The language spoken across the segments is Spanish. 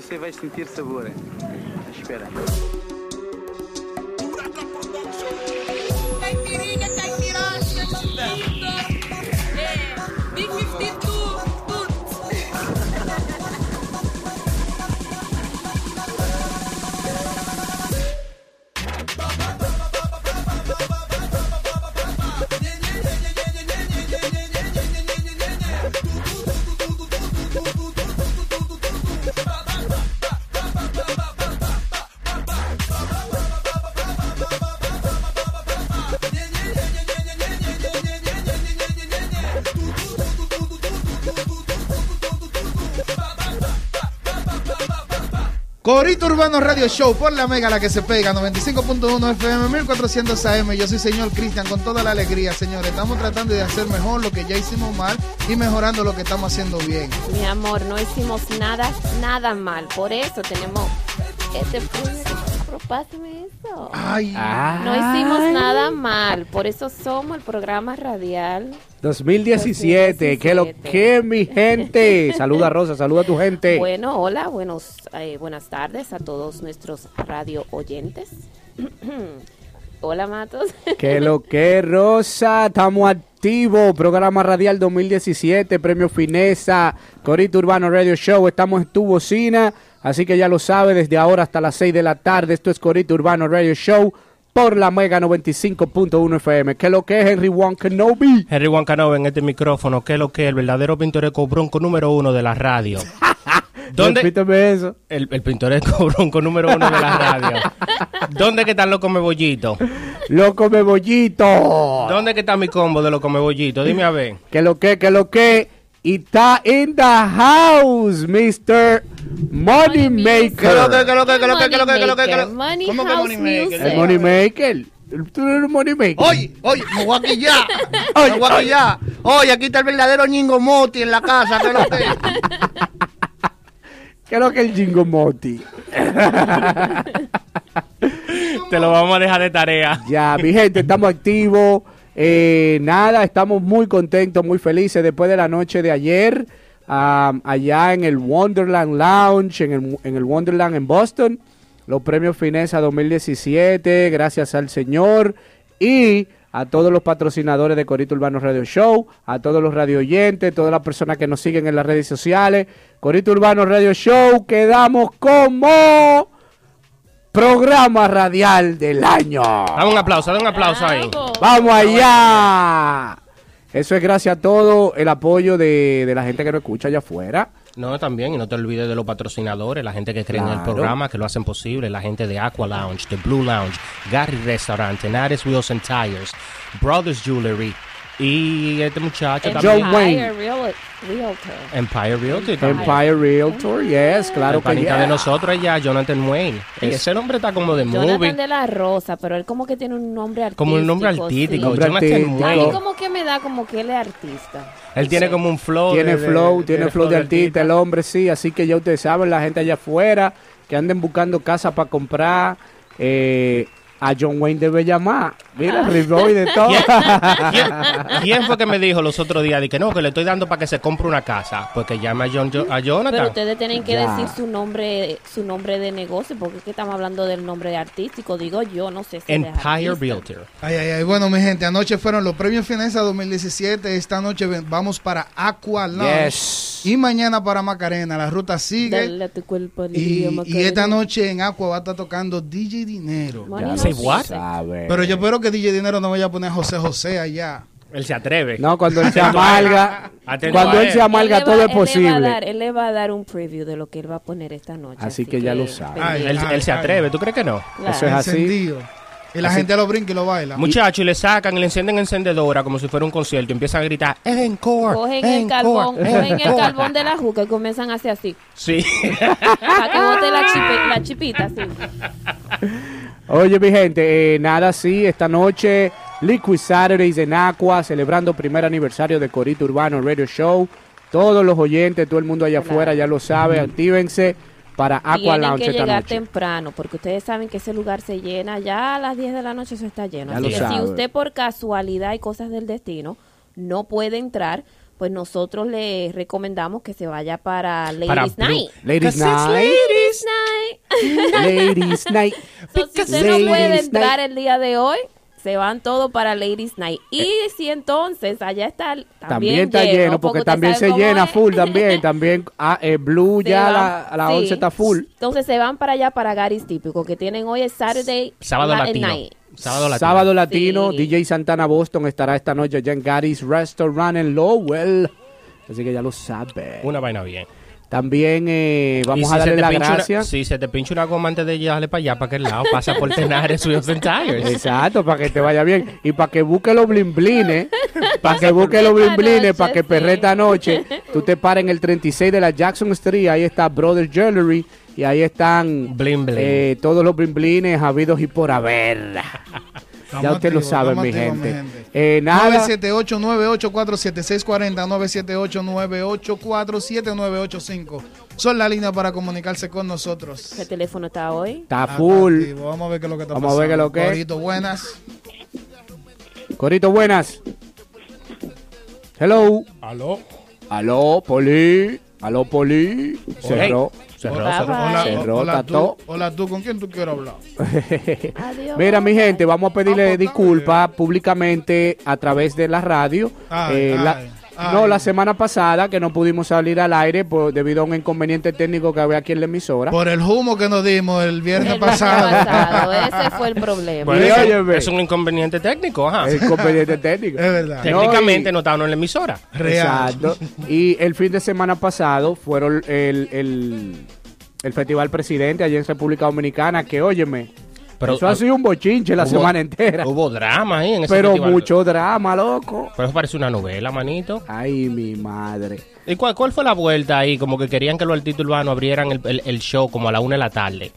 você vai sentir sabor. Espera. Corito Urbano Radio Show por la mega la que se pega 95.1 FM 1400 AM. Yo soy señor Cristian con toda la alegría, señores. Estamos tratando de hacer mejor lo que ya hicimos mal y mejorando lo que estamos haciendo bien. Mi amor, no hicimos nada, nada mal. Por eso tenemos este. Pero pásame eso. Ay, No hicimos nada mal. Por eso somos el programa radial. 2017, que lo 2017. que mi gente. Saluda Rosa, saluda a tu gente. Bueno, hola, buenos, eh, buenas tardes a todos nuestros radio oyentes. hola, Matos. Que lo que Rosa, estamos activos. Programa Radial 2017, Premio Fineza, Corito Urbano Radio Show. Estamos en tu bocina, así que ya lo sabe, desde ahora hasta las 6 de la tarde. Esto es Corito Urbano Radio Show por la Mega 95.1 FM. Que lo que es Henry Juan Kenobi. Henry Juan Canova en este micrófono, que es lo que es el verdadero pintoresco bronco número uno de la radio. ¿Dónde? Repíteme eso. El, el pintoresco bronco número uno de la radio. ¿Dónde que están los comebollitos? Loco me bollito. ¿Dónde que está mi combo de los comebollitos? Dime a ver. Que lo que, que lo que. Y está in the house, Mr. Money Maker. ¿Qué lo que, qué lo que, qué lo que, qué lo que, qué lo que, qué lo que? Money ¿Cómo que House Money Maker? Music. El Money Maker. Tú eres el Money Maker. Oye, oye, me voy a quillar. Me voy a quillar. Oye, aquí está el verdadero Ñingo Moti en la casa. ¿Qué es lo que? ¿Qué es lo que el Jingo Moti? Te lo vamos a dejar de tarea. Ya, mi gente, estamos activos. Eh, nada, estamos muy contentos, muy felices después de la noche de ayer. allá en el Wonderland Lounge, en el, en el Wonderland en Boston. Los premios Fineza 2017, gracias al Señor. Y a todos los patrocinadores de Corito Urbano Radio Show, a todos los radio oyentes, todas las personas que nos siguen en las redes sociales. Corito Urbano Radio Show, quedamos como programa radial del año. Dame un aplauso, dame un aplauso ahí. ¡Vamos allá! Eso es gracias a todo el apoyo de, de la gente que nos escucha allá afuera. No, también, y no te olvides de los patrocinadores, la gente que cree en el programa, que lo hacen posible, la gente de Aqua Lounge, de Blue Lounge, Gary Restaurant, Tenares Wheels and Tires, Brothers Jewelry, y este muchacho Empire también, John Wayne. Real- Realtor. Empire Realty también. Empire Realtor, yes, claro el que panita yeah. de nosotros ya, Jonathan Wayne. Ese nombre está como de Jonathan movie, de la Rosa, pero él como que tiene un nombre artístico. como un nombre sí. artístico. Nombre Jonathan artístico. A mí Wayne. como que me da como que él es artista. Él tiene como un flow. Tiene de- de- flow, tiene flow de artista, el hombre, sí. Así que ya ustedes saben, la gente allá afuera que anden buscando casa para comprar, eh, a John Wayne debe llamar. Mira, Riboy de todo. ¿Quién, quién- quién fue que me dijo los otros días de que no, que le estoy dando para que se compre una casa? Pues que llame a, John, a Pero Jonathan. ustedes tienen que Ya. decir su nombre su nombre de negocio, porque es que estamos hablando del nombre artístico. Digo yo, no sé si Empire. Realtor. Ay, ay, ay. Bueno, mi gente, anoche fueron los premios Fineza 2017. Esta noche vamos para Aqua Lounge. Yes. Y mañana para Macarena. La ruta sigue. Dale a tu cuerpo Y, y esta noche en Aqua va a estar tocando DJ Dinero. Money House what? Sabe. Pero yo espero que DJ Dinero no vaya a poner José José allá. Él se atreve. No, cuando él se amalga, Atento cuando él se amalga Él todo va- es Él le, va a posible. dar, él le va a dar un preview de lo que él va a poner esta noche. Así que ya lo sabe. Ay, Él, él se ay, atreve, ¿tú crees que no? claro. Eso es así. Encendido. Y la Así- gente lo brinca y lo baila. Muchachos, y le sacan y le encienden encendedora como si fuera un concierto y empiezan a gritar, Encore, Cogen el encore, carbón, cogen el encore". carbón de la juca y comienzan a hacer así. Sí. Para que bote la, chipe- la chipita así. Oye, mi gente, eh, nada así, esta noche Liquid Saturdays en Aqua, celebrando primer aniversario de Corito Urbano Radio Show. Todos los oyentes, todo el mundo allá Claro. afuera ya lo sabe, actívense para Aqua Tienen Lounge que esta llegar noche. temprano, porque ustedes saben que ese lugar se llena ya a las 10 de la noche, eso está lleno. Ya Así que si sabe. usted por casualidad y cosas del destino no puede entrar, pues nosotros le recomendamos que se vaya para Ladies Para. Night. Ladies Night. Ladies Night. Ladies Night. So, si usted Ladies no puede Night. entrar el día de hoy, se van todos para Ladies Night. Y si entonces allá está también, Eh. También está lleno, porque usted también se llena es. full también. También ah, eh, Blue Se ya a van- la- a las sí. 11 está full. Entonces se van para allá para Gary's Típico, que tienen hoy es Saturday Sábado Latin latino. Night. Sábado latino. Sábado Latino, Sí. DJ Santana Boston estará esta noche allá en Gary's Restaurant en Lowell. Así que ya lo sabe. Una vaina bien. También eh, vamos si a darle las pincha una- si se te pincha una goma antes de llegarle para allá, para aquel lado, pasa por Tenares, Wheels and Tires. Exacto, para que te vaya bien. Y para que busque los blimblines, para que busque los blimblines, noche, para que perre esta noche, tú te pares en el 36 de la Jackson Street, ahí está Brother Jewelry, y ahí están Blin, blin. eh, todos los blimblines habidos y por haber. Ya Estamos usted lo sabe, mi activos, gente. mi gente. Eh, nada, 978-984-7640, 978-984-7985. Son la línea para comunicarse con nosotros. ¿Qué teléfono está hoy? está full. activo. Vamos a ver qué es lo que está Vamos a ver qué es lo pasando. que es. Corito, buenas. Corito, buenas. Hello. Aló. Aló, Poli. Aló, Poli. Cerró. Cerró. bye. Hola, Cerró, hola, tató. tú, hola tú, ¿con quién tú quieres hablar? Adiós. Mira, mi gente, vamos a pedirle Vamos, disculpas públicamente a través de la radio. Ay, Eh, la- ay. No, la semana pasada que no pudimos salir al aire por, debido a un inconveniente técnico que había aquí en la emisora. Por el humo que nos dimos el viernes El pasado. pasado, ese fue el problema. Bueno, es, un- es un inconveniente técnico, ajá. El inconveniente técnico. Es verdad. Técnicamente y- no estaban en la emisora. Real. Exacto. Y el fin de semana pasado fueron el, el, el Festival Presidente allá en República Dominicana, que óyeme, Pero, eso ha sido un bochinche la hubo- semana entera. Hubo drama ahí en ese Pero festival. mucho drama, loco. Pero eso parece una novela, manito. Ay, mi madre. ¿Y cuál, cuál fue la vuelta ahí? Como que querían que los artistas urbanos abrieran el, el- el show como a la una de la tarde.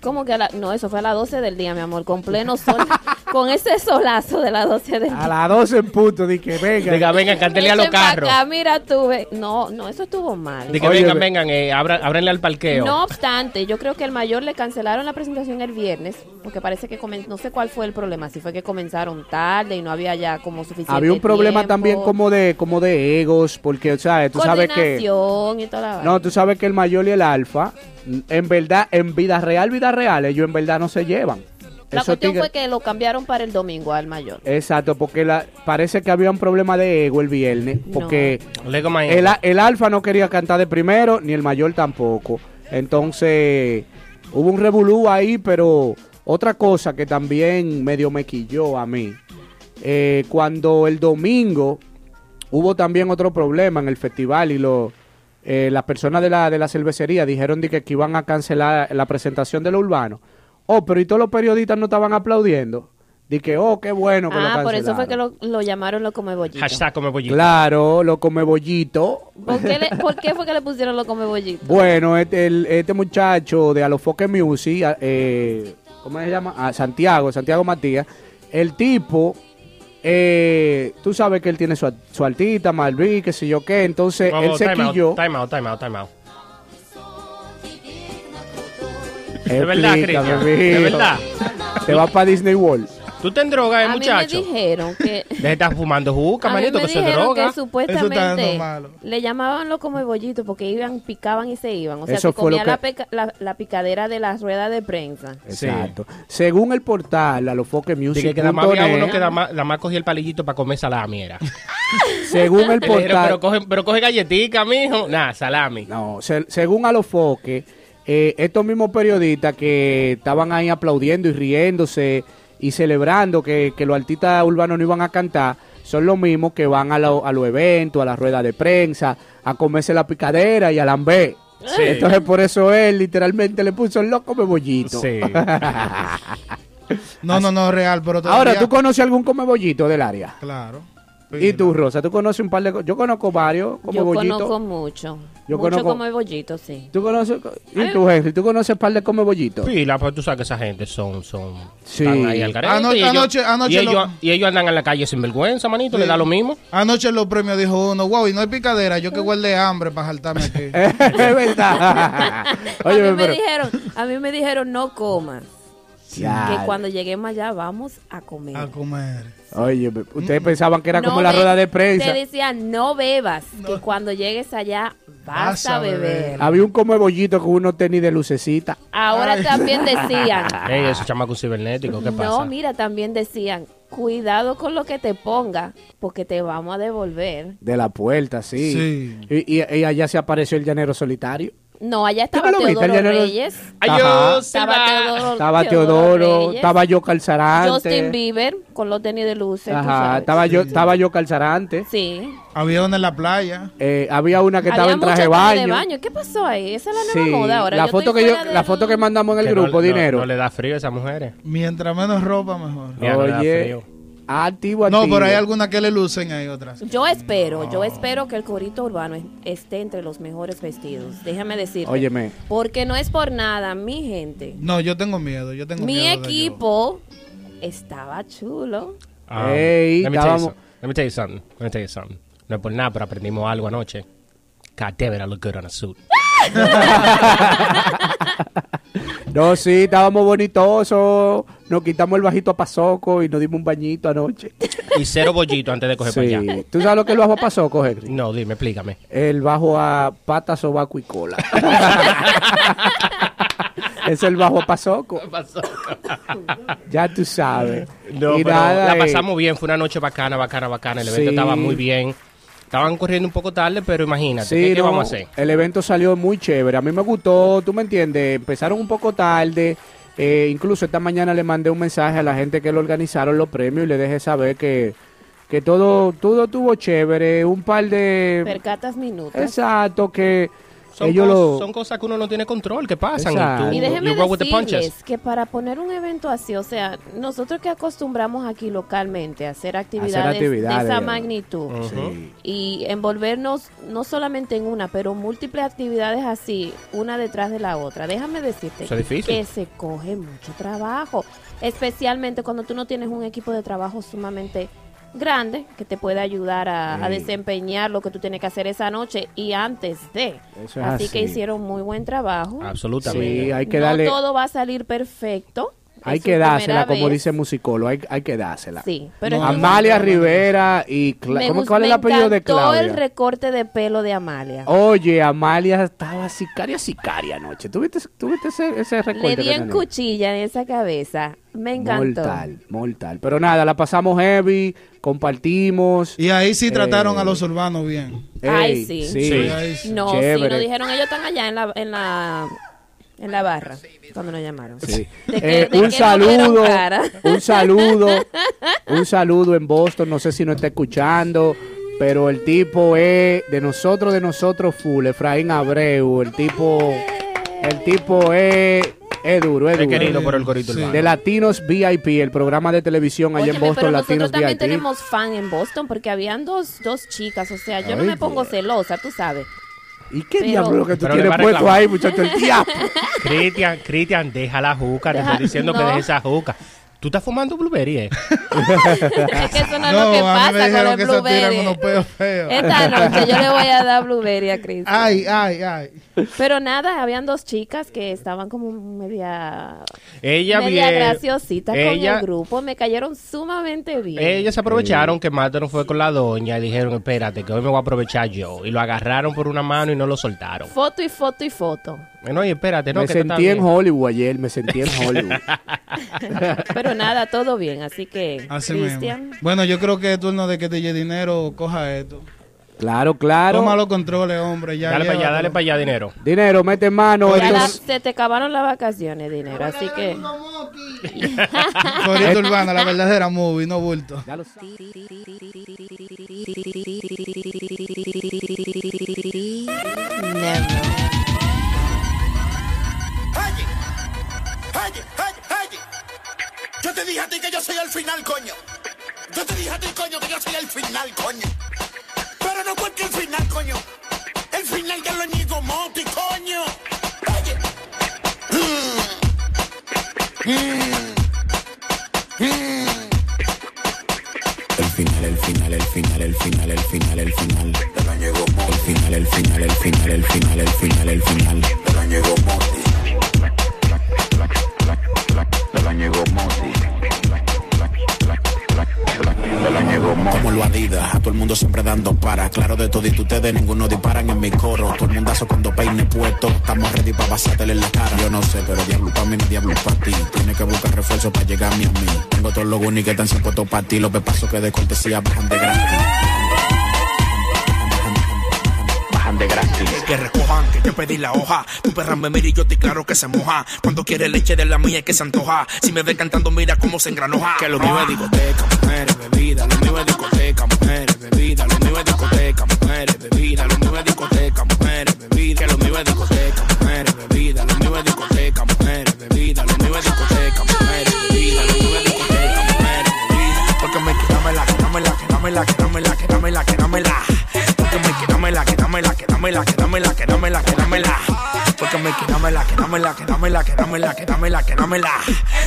¿Cómo que a la- no, eso fue a las 12 del día, mi amor, con pleno sol, con ese solazo de las 12 del A día. las 12 en punto, di que venga. Diga, vengan, cántele a los carros. acá, mira tú, ve- no, no, eso estuvo mal. De que Oye, vengan, ve- vengan, eh, abra- ábranle al parqueo. No obstante, yo creo que el mayor le cancelaron la presentación el viernes, porque parece que comen- no sé cuál fue el problema, si fue que comenzaron tarde y no había ya como suficiente Había un problema tiempo, también como de como de egos, porque, o sea, tú sabes que... y toda la No, tú sabes que el mayor y el alfa, en verdad, en vida real, vida real, ellos en verdad no se llevan. La Esos cuestión fue que lo cambiaron para el domingo al mayor. Exacto, porque la, parece que había un problema de ego el viernes, porque el, el alfa no quería cantar de primero, ni el mayor tampoco. Entonces, hubo un revolú ahí, pero otra cosa que también medio me quilló a mí, eh, cuando el domingo hubo también otro problema en el festival y lo, eh, las personas de la, de la cervecería dijeron de que, que iban a cancelar la presentación de lo urbano. Oh, pero y todos los periodistas no estaban aplaudiendo. Que, oh, qué bueno que lo Ah, por eso fue que lo, lo llamaron lo come bollito. Hashtag come pollito. Claro, lo come bollito. ¿Por qué, le- por qué fue que le pusieron lo come bollito? Bueno, este, el- este muchacho de Alofoque Music, a- eh, ¿cómo se llama? Ah, Santiago, Santiago Matías. El tipo, eh, tú sabes que él tiene su, su altita, Malví, qué sé yo qué. Entonces, él se time out, quilló. time out, time out, time out. De verdad, Cristian. De verdad. Te vas para Disney World. Tú te drogas, eh, a mí muchacho. me dijeron que... De estar fumando juca, A manito, que se dijeron droga. que Eso supuestamente está dando malo. le llamaban lo come bollito porque iban, picaban y se iban. O sea, Eso que comía la, peca- la, la picadera de las ruedas de prensa. Sí. Exacto. Según el portal Alofoque Music. Dije que nada más había uno que nada más, nada más cogía el palillito para comer salami, era. Según el Pero, portal. pero coge, pero coge galletica, mijo. Nah, salami. No, se- según Alofoque, eh, estos mismos periodistas que estaban ahí aplaudiendo y riéndose y celebrando que, que los artistas urbanos no iban a cantar, son los mismos que van a, lo- a los eventos, a las ruedas de prensa, a comerse la picadera y a lambé. Sí. Entonces por eso él literalmente le puso el loco bollito. Sí. No, no, no, real, pero todavía... Ahora, ¿tú conoces algún comebollito del área? Claro. ¿Y tú, Rosa? ¿Tú conoces un par de... Yo conozco varios Yo comebollito. conozco mucho. Yo mucho conozco- come bollito, sí. ¿Tú conoces? ¿Y tú, Henry? ¿Tú conoces par de comebollito? Pila, pues tú sabes que esa gente son, son, Sí. están ahí al garete. Anoche- y ellos, anoche- y, ellos, lo- y ellos andan en la calle sin vergüenza, manito, le Sí. da lo mismo. Anoche en los premios dijo uno, wow, y no hay picadera, yo que guardé hambre para saltarme aquí. es verdad. a, Oye, mí me pero dijeron, a mí me dijeron no comas. Ya. Que cuando lleguemos allá vamos a comer. A comer. Oye, ustedes pensaban que era No como la rueda de prensa. Te decían, no bebas, que cuando llegues allá vas, Vas a a beber. beber. Había un come bollito con unos tenis de lucecita. Ahora también decían, Ey, esos chamacos cibernéticos, ¿qué pasa? no, mira, también decían, cuidado con lo que te ponga, porque te vamos a devolver. De la puerta, sí. Sí. Y, y- y allá se apareció el llanero solitario. No, allá ¿Tú estaba no Teodoro el llanero? Reyes. Adiós, Estaba. Teodoro, Estaba Teodoro, Reyes, estaba yo Calzarante. Justin Bieber con los tenis de luces. Ajá, estaba yo, estaba yo Calzarante. Sí. Había una en la playa. Eh, había una que estaba Había en traje de baño. de baño. ¿Qué pasó ahí? Esa es la nueva Sí, moda ahora. la Yo foto que yo, la foto que mandamos en el Que no- grupo, no- dinero. No, le da frío a esas mujeres. Mientras menos ropa, mejor. Ya no le da Oye, activo, No, pero hay algunas que le lucen, hay otras. Yo espero, yo espero que el corito urbano esté entre los mejores vestidos. Déjame decirte. Óyeme. Porque no es por nada, mi gente. No, yo tengo miedo, yo tengo Mi miedo. de equipo estaba chulo. Um, Ey, let, me tell you estábamos- some- let me tell you something. Let me tell you something. No es por nada, pero aprendimos algo anoche. God damn it, I look good on a suit. No, sí, estábamos bonitosos. Nos quitamos el bajito a pasoco y nos dimos un bañito anoche. Y cero bollito antes de coger para allá. Sí. ¿Tú sabes lo que es el bajo a pasoco, Henry? No, dime, explícame. El bajo a pata, sobaco y cola. es el bajo a pasoco. Ya tú sabes. No, y pero nada, la eh, pasamos bien, fue una noche bacana, bacana, bacana. El evento Sí. estaba muy bien. Estaban corriendo un poco tarde, pero imagínate, Sí, ¿qué, qué no, vamos a hacer? El evento salió muy chévere. A mí me gustó, tú me entiendes. Empezaron un poco tarde. eh, incluso esta mañana le mandé un mensaje a la gente que lo organizaron los premios y le dejé saber que, que todo, todo estuvo chévere. Un par de. Percatas minutos. Exacto, que Son, ellos cos- lo. son cosas que uno no tiene control, que pasan. Y tú, punches. decirles que para poner un evento así, o sea, nosotros que acostumbramos aquí localmente a hacer actividades, actividades. de esa magnitud Sí. y envolvernos no solamente en una, pero múltiples actividades así, una detrás de la otra, déjame decirte que se coge mucho trabajo, especialmente cuando tú no tienes un equipo de trabajo sumamente grande que te puede ayudar a, a desempeñar lo que tú tienes que hacer esa noche y antes de. Eso es así, así. que hicieron muy buen trabajo. Absolutamente. Sí, hay que no darle. todo va a salir perfecto. Hay que dársela, como dice Musicolo, hay, hay que dársela. Sí, pero No, Amalia. Rivera y... Cla- me ¿cómo, gus- ¿Cuál es el apellido de Claudia? el recorte de pelo de Amalia. Oye, Amalia estaba sicaria, sicaria anoche. ¿Tú viste, tú viste ese, ese recorte? Le di en cuchilla en esa cabeza. Me encantó. Mortal, mortal. Pero nada, la pasamos heavy, compartimos. Y ahí sí trataron Eh, a los urbanos bien. Ay, Ey, sí. sí. Sí. Ahí sí. No, sí, Chévere. nos dijeron, ellos están allá en la, en la, en la barra, cuando nos llamaron. Sí. De que- Eh, de un saludo, un saludo, un saludo en Boston. No sé si nos está escuchando, pero el tipo es de nosotros, de nosotros full. Efraín Abreu, el tipo, el tipo es, es duro, es duro. querido por el corito Sí. De Latinos VIP, el programa de televisión allá en Boston, pero Latinos nosotros también VIP. tenemos fan en Boston porque habían dos, dos chicas, o sea, yo no me pongo celosa, tú sabes. ¿Y qué Pero- diablo lo que tú tienes puesto ahí, muchacho? El diablo. Cristian, Cristian, deja la juca. Te estoy diciendo que no. deje esa juca. ¿Tú estás fumando blueberry, eh? Es que eso no es No, lo que a mí pasa me con el que se blueberry. unos peos feos. Esta noche yo le voy a dar blueberry a Chris. Ay, ay, ay. Pero nada, habían dos chicas que estaban como media, Ella media bien- graciosita ella- con el grupo. Me cayeron sumamente bien. Ellas aprovecharon que Marta no fue con la doña y dijeron, espérate, que hoy me voy a aprovechar yo. Y lo agarraron por una mano y no lo soltaron. Foto y foto y foto. No, y espérate, no, me que sentí en. Hollywood ayer, me sentí en Hollywood. Pero nada, todo bien. Así que, Así Cristian. Bueno, yo creo que es turno de que te lleve dinero, coja esto. claro, claro. Toma los controles, hombre. Ya Dale para allá, dale para allá dinero. Dinero, mete mano. ya la- se te acabaron las vacaciones, dinero. Así que, Corito urbana, la verdadera movie, no bulto. Ya lo sabes. never. Oye, oye, oye, oye. Yo te dije a ti que yo soy el final, coño. Yo te dije a ti, coño, que yo soy el final, coño. Pero no cualquier final, coño. El final de lo niego Moti, coño. Oye. Mm. Mm. Mm. El final, el final, el final, el final, el final, el final. Lo niego El Moti, final, el final, el final, el final, el final, el final. llegó como lo adidas, a todo el mundo siempre dando para. Claro de todo y ustedes ninguno disparan en mi coro. Todo el mundazo cuando peine puesto. Estamos ready para basártelo en la cara. Yo no sé, pero diablo pa' mí, no diablo pa' ti. Tienes que buscar refuerzo para llegar a mí a mí. Tengo todos los unis que están sin puestos para ti. Los pepazos que de cortesía bajan de gratis. De gratis. que recojan, que yo pedí la hoja. Tu perra me mira y yo estoy claro que se moja. Cuando quiere leche de la mía que se antoja. Si me ve cantando, mira cómo se engranoja. Que lo mío es discoteca, mujeres, bebida. Lo mío es discoteca, mujeres, bebida. Lo mío es discoteca, mujeres, bebida. Lo mío es discoteca, mujeres, bebida. Que lo mío es discoteca, mujeres, bebida. Lo mío es discoteca, mujeres, bebida. Lo mío es discoteca, mujeres, bebida. Lo mío es discoteca, mujeres, bebida. Porque me quedámela, quedámela, quedámela, quedámela, quedámela. Quedámela, quedámela, quedámela, quedámela. Porque me quedámela, quedámela, quedámela, quedámela, quedámela, quedámela.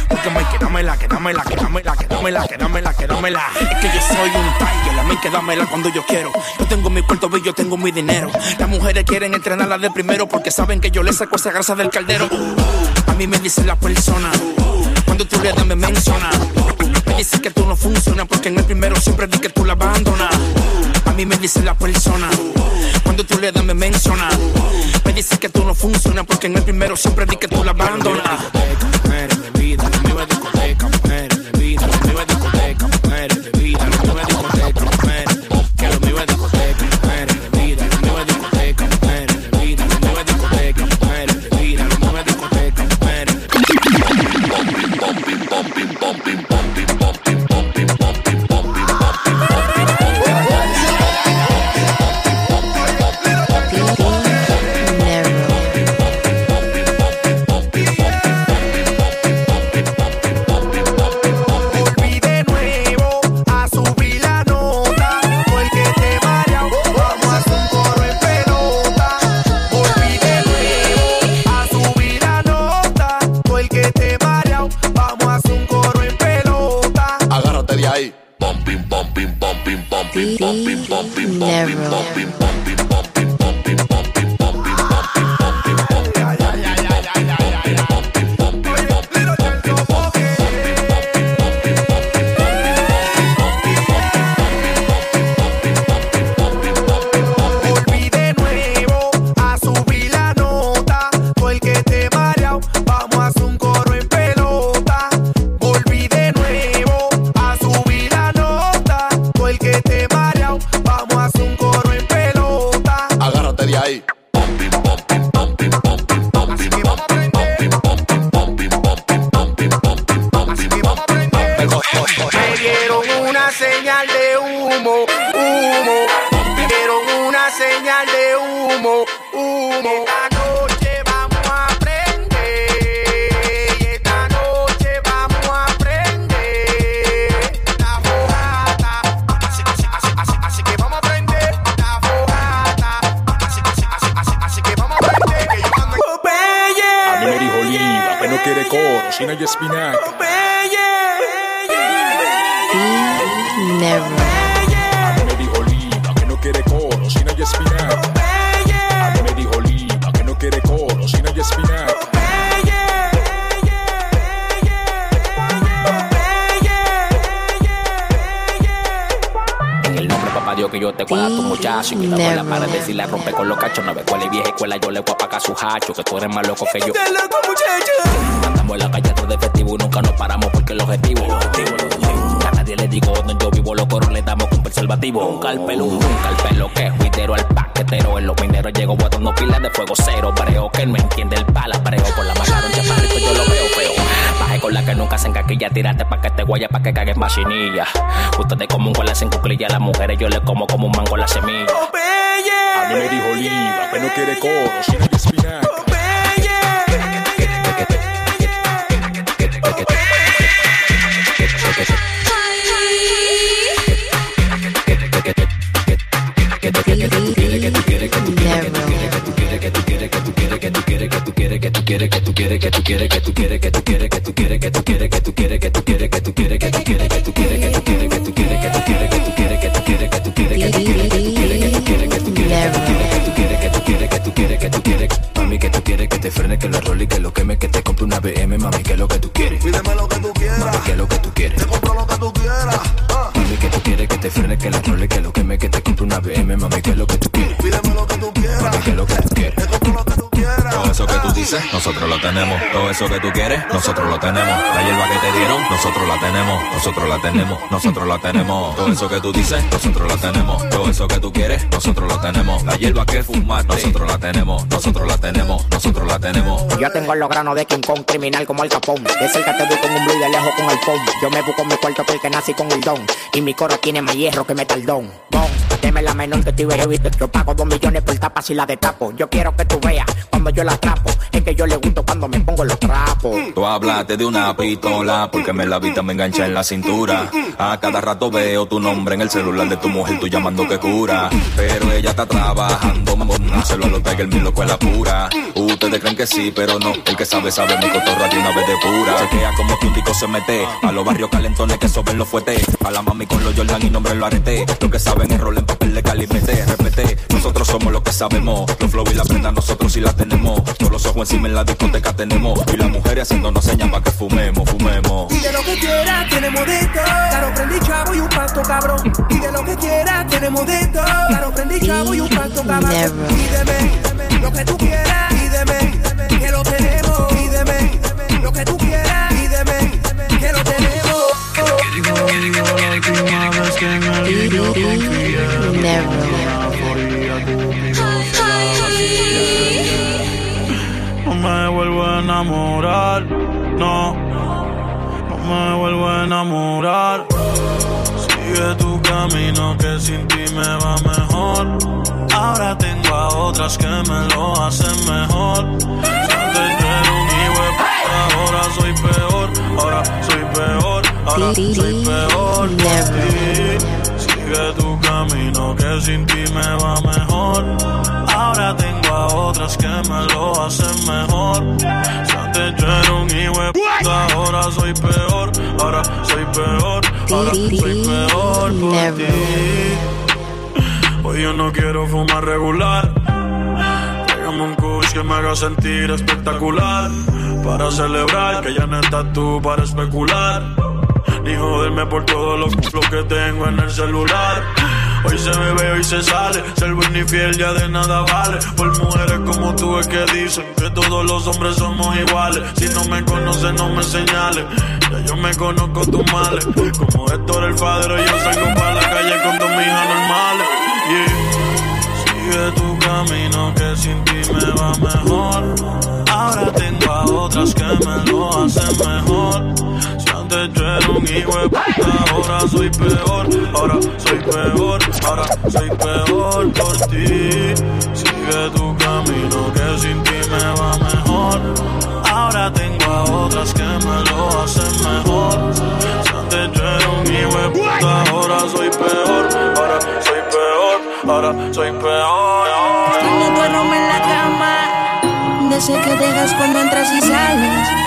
Porque me quedámela, quedámela, quedámela, quedámela, quedámela, quedámela. Es que yo soy un tiger, a mí quedámela cuando yo quiero. Yo tengo mi puerto y yo tengo mi dinero. Las mujeres quieren entrenarla de primero porque saben que yo le saco esa grasa del caldero. A mí me dice la persona, cuando tú le das me menciona. Me dice que tú no funcionas porque en el primero siempre di que tú la abandonas. A mí me dice la persona, cuando tú le das me menciona. Me dice que tú no funcionas porque en el primero siempre di que tú la abandonas. bumping, bumping, bumping, bumping, bumping, bumping, bumping, bumping, bumping, bumping. Muchacho y cuidado la pared si la rompe con los cachos. No ve cuál es vieja escuela, yo le voy a pagar su hacho. Que tú eres más loco que yo. Andamos en la calle atrás de efectivo y nunca nos paramos porque el objetivo, el objetivo, el objetivo. A nadie le digo donde yo vivo, los coros le damos con preservativo. Un calpelo, un calpelo que es al paquetero. En los mineros llego botando pilas de fuego cero. Breo que no entiende el palabreo. Por la macaron chaparrito yo lo veo feo. Baje con la que nunca se encaquilla, tírate pa' que te guaya, pa' que cagues machinilla. Ustedes como un con las en cuclillas, las mujeres yo le como como un mango la semilla. A mí me dijo Oliva que no quiere coro, si no hay espinaca. Mami, que tú quieres que te frene, que lo role y que lo queme, que te compre una BM, mami, que es lo que tú quieres. Pídeme lo que tú quieras. Mami, que es lo que tú quieres. Te compro lo nosotros lo tenemos. Todo eso que tú quieres, nosotros lo tenemos. La hierba que te dieron, nosotros la tenemos. Nosotros la tenemos, nosotros la tenemos. Todo eso que tú dices, nosotros lo tenemos. Todo eso que tú quieres, nosotros lo tenemos. La hierba que fumaste, nosotros la tenemos. Nosotros la tenemos, nosotros la tenemos. Yo tengo los granos de King Kong, criminal como el capón. De cerca te doy con un blue y de lejos con el pom. Yo me busco mi cuarto porque nací con el don. Y mi coro tiene más hierro que metaldón. Bon, deme la menor que tú y Yo pago dos millones por tapa si la destapo. Yo quiero que tú veas cuando yo la atrapo. Yo le gusto cuando me pongo los hablaste de una pistola porque me la vista me engancha en la cintura. A cada rato veo tu nombre en el celular de tu mujer, tú llamando que cura. Pero ella está trabajando, dárselo a los Tiger, mi loco es la pura. Ustedes creen que sí, pero no. El que sabe, sabe, mi cotorra de una vez de pura. Chequea como tico se mete. A los barrios calentones que soben los fuetes. A la mami con los Jordan y nombre lo arete. Lo que saben es rol en papel de calimete. Repete, nosotros somos los que sabemos. Los flow y la prenda nosotros sí la tenemos. Todos los ojos encima en la discoteca tenemos. Y las mujeres haciéndonos señas para que fumemos, fumemos. Pide lo que quiera, tenemos de todo. Claro, prendí chavo y un pasto cabrón. Pide lo que quiera, tenemos de todo. Claro, prendí chavo y un pasto cabrón. Pídeme lo que tú quieras, pídeme que lo tenemos. Pídeme lo que tú quieras, pídeme que lo tenemos. Me vuelvo a enamorar, no, no me vuelvo a enamorar. Sigue tu camino que sin ti me va mejor. Ahora tengo a otras que me lo hacen mejor. Antes era un hijo ahora soy peor, ahora soy peor, ahora soy peor por ti. Sigue tu camino que sin ti me va mejor. Ahora tengo a otras que me lo hacen mejor. Si antes yo era un hijo de puta, ahora soy peor, ahora soy peor, ahora soy peor por ti. Hoy yo no quiero fumar regular. Tráigame un kush que me haga sentir espectacular. Para celebrar que ya no estás tú para especular. Ni joderme por todos los culos que tengo en el celular. Hoy se bebe, hoy se sale. Ser buen y fiel ya de nada vale. Por mujeres como tú es que dicen que todos los hombres somos iguales. Si no me conoces, no me señales. Ya yo me conozco tus males. Como Héctor el padre, yo salgo para la calle con mis hijas normales. Yeah. Sigue tu camino que sin ti me va mejor. Ahora tengo a otras que me lo hacen mejor. Yo era un hijo de puta, ahora soy peor. Ahora soy peor, ahora soy peor por ti. Sigue tu camino que sin ti me va mejor. Ahora tengo a otras que me lo hacen mejor. Yo era un hijo de puta, ahora soy peor. Ahora soy peor, ahora soy peor. No duermo en la cama. De ese que dejas cuando entras y sales.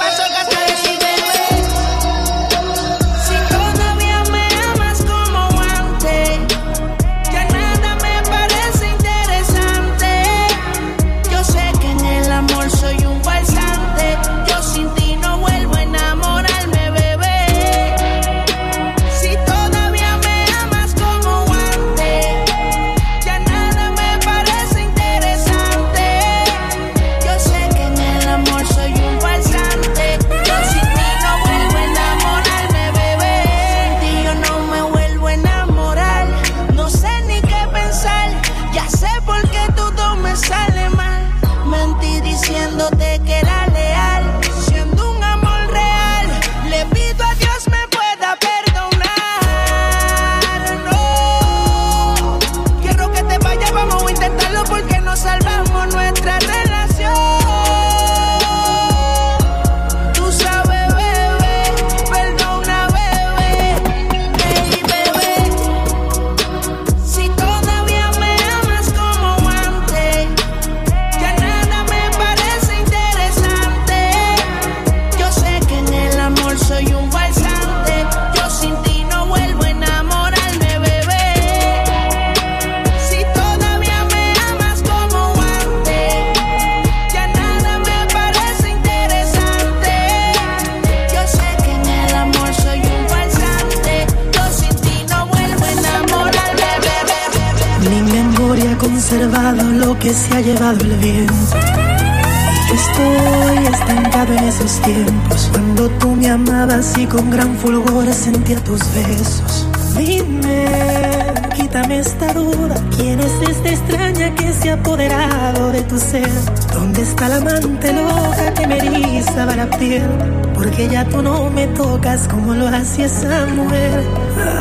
como lo hacía esa mujer.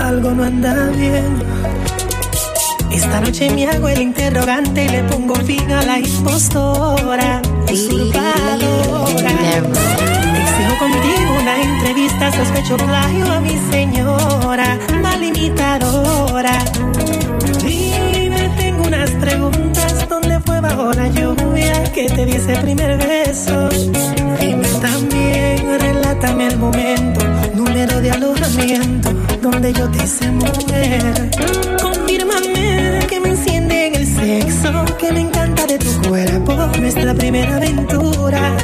Algo no anda bien. Esta noche me hago el interrogante y le pongo fin a la impostora, usurpadora. Exijo contigo una entrevista, sospecho plagio a mi señora, mal imitadora. Dime, tengo unas preguntas, ¿dónde fue bajo la lluvia que te di ese primer beso? Dime también, relátame el momento, número de alojamiento, donde yo te hice mujer. Confírmame que me enciende en el sexo, que me encanta de tu cuerpo, nuestra primera aventura.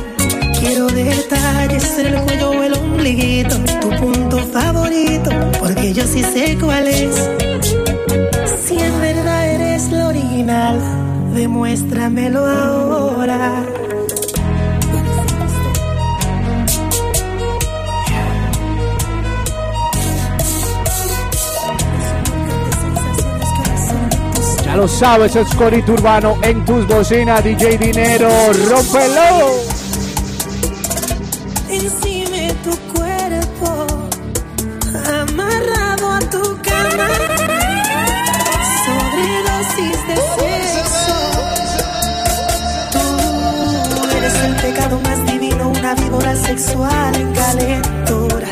Quiero detalles en el cuello o el ombliguito, tu punto favorito, porque yo sí sé cuál es. Si en verdad eres lo original, demuéstramelo ahora. Ya lo sabes, es Corito Urbano en tus bocinas, DJ Dinero, rómpelo. En calentura.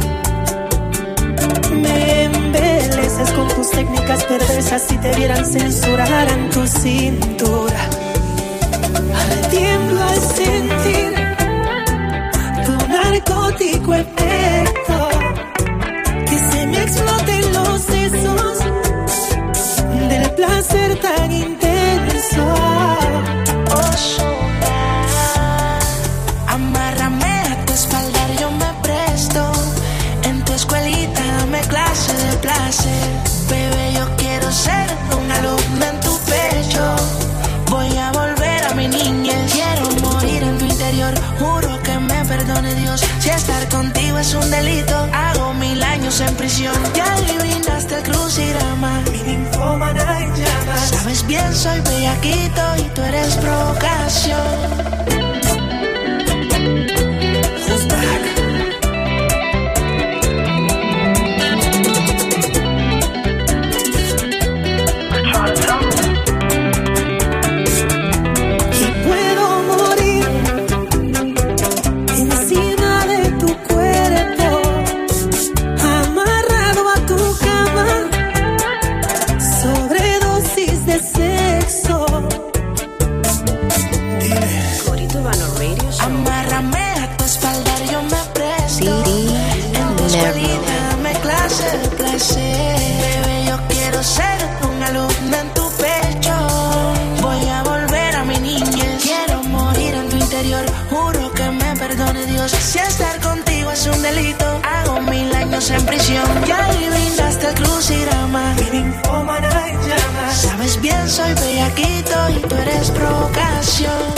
Me embeleces con tus técnicas perversas si te vieran censurar en tu cintura. Tiemblo al sentir tu narcótico efecto. Que se me exploten hago mil años en prisión. Ya adivinaste el crucigrama. Mi ninfómana en llamas. Sabes bien, soy bellaquito y tú eres provocación. Bellaquito y tú eres provocación.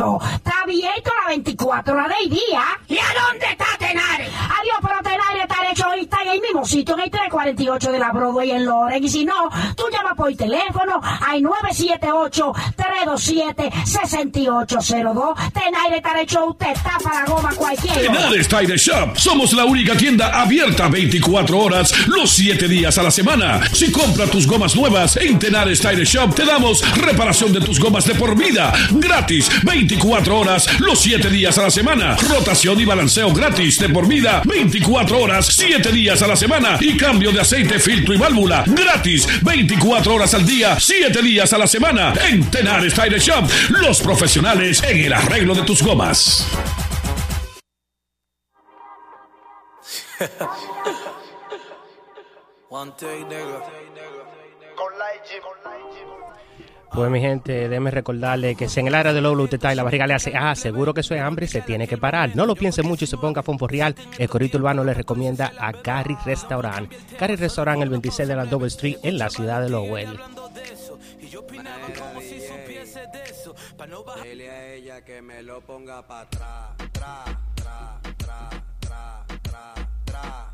Está abierto las 24 horas del día. ¿Y a dónde está Tenaire? Adiós, pero Tenaire está Show está en el mismo sitio, en el 348 de la Broadway en Loren. Y si no, tú llamas por teléfono al 978-327-6802. Tire Show te tapa la goma cualquiera. Tenares Tire Shop. Somos la única tienda abierta 24 horas, los 7 días a la semana. Si compra tus gomas nuevas en Tenares Tire Shop, te damos reparación de tus gomas de por vida. Gratis, 24 horas, los 7 días a la semana. Rotación y balanceo gratis de por vida, 24 horas, 7 días a la semana. Y cambio de aceite, filtro y válvula. Gratis, 24 horas al día, 7 días a la semana. En Tenares Tire Shop, los profesionales en el arreglo de tus gomas. Pues mi gente, déjeme recordarle que si en el área del óvulo usted está y la barriga le hace, ah, seguro que eso es hambre, se tiene que parar. No lo piense mucho y se ponga real. El Corito Urbano le recomienda a Gary Restaurant. Gary Restaurant, el 26 de la Double Street en la ciudad de Lowell. Dile a ella que me lo ponga para atrás. Tra, tra, tra, tra, tra, tra.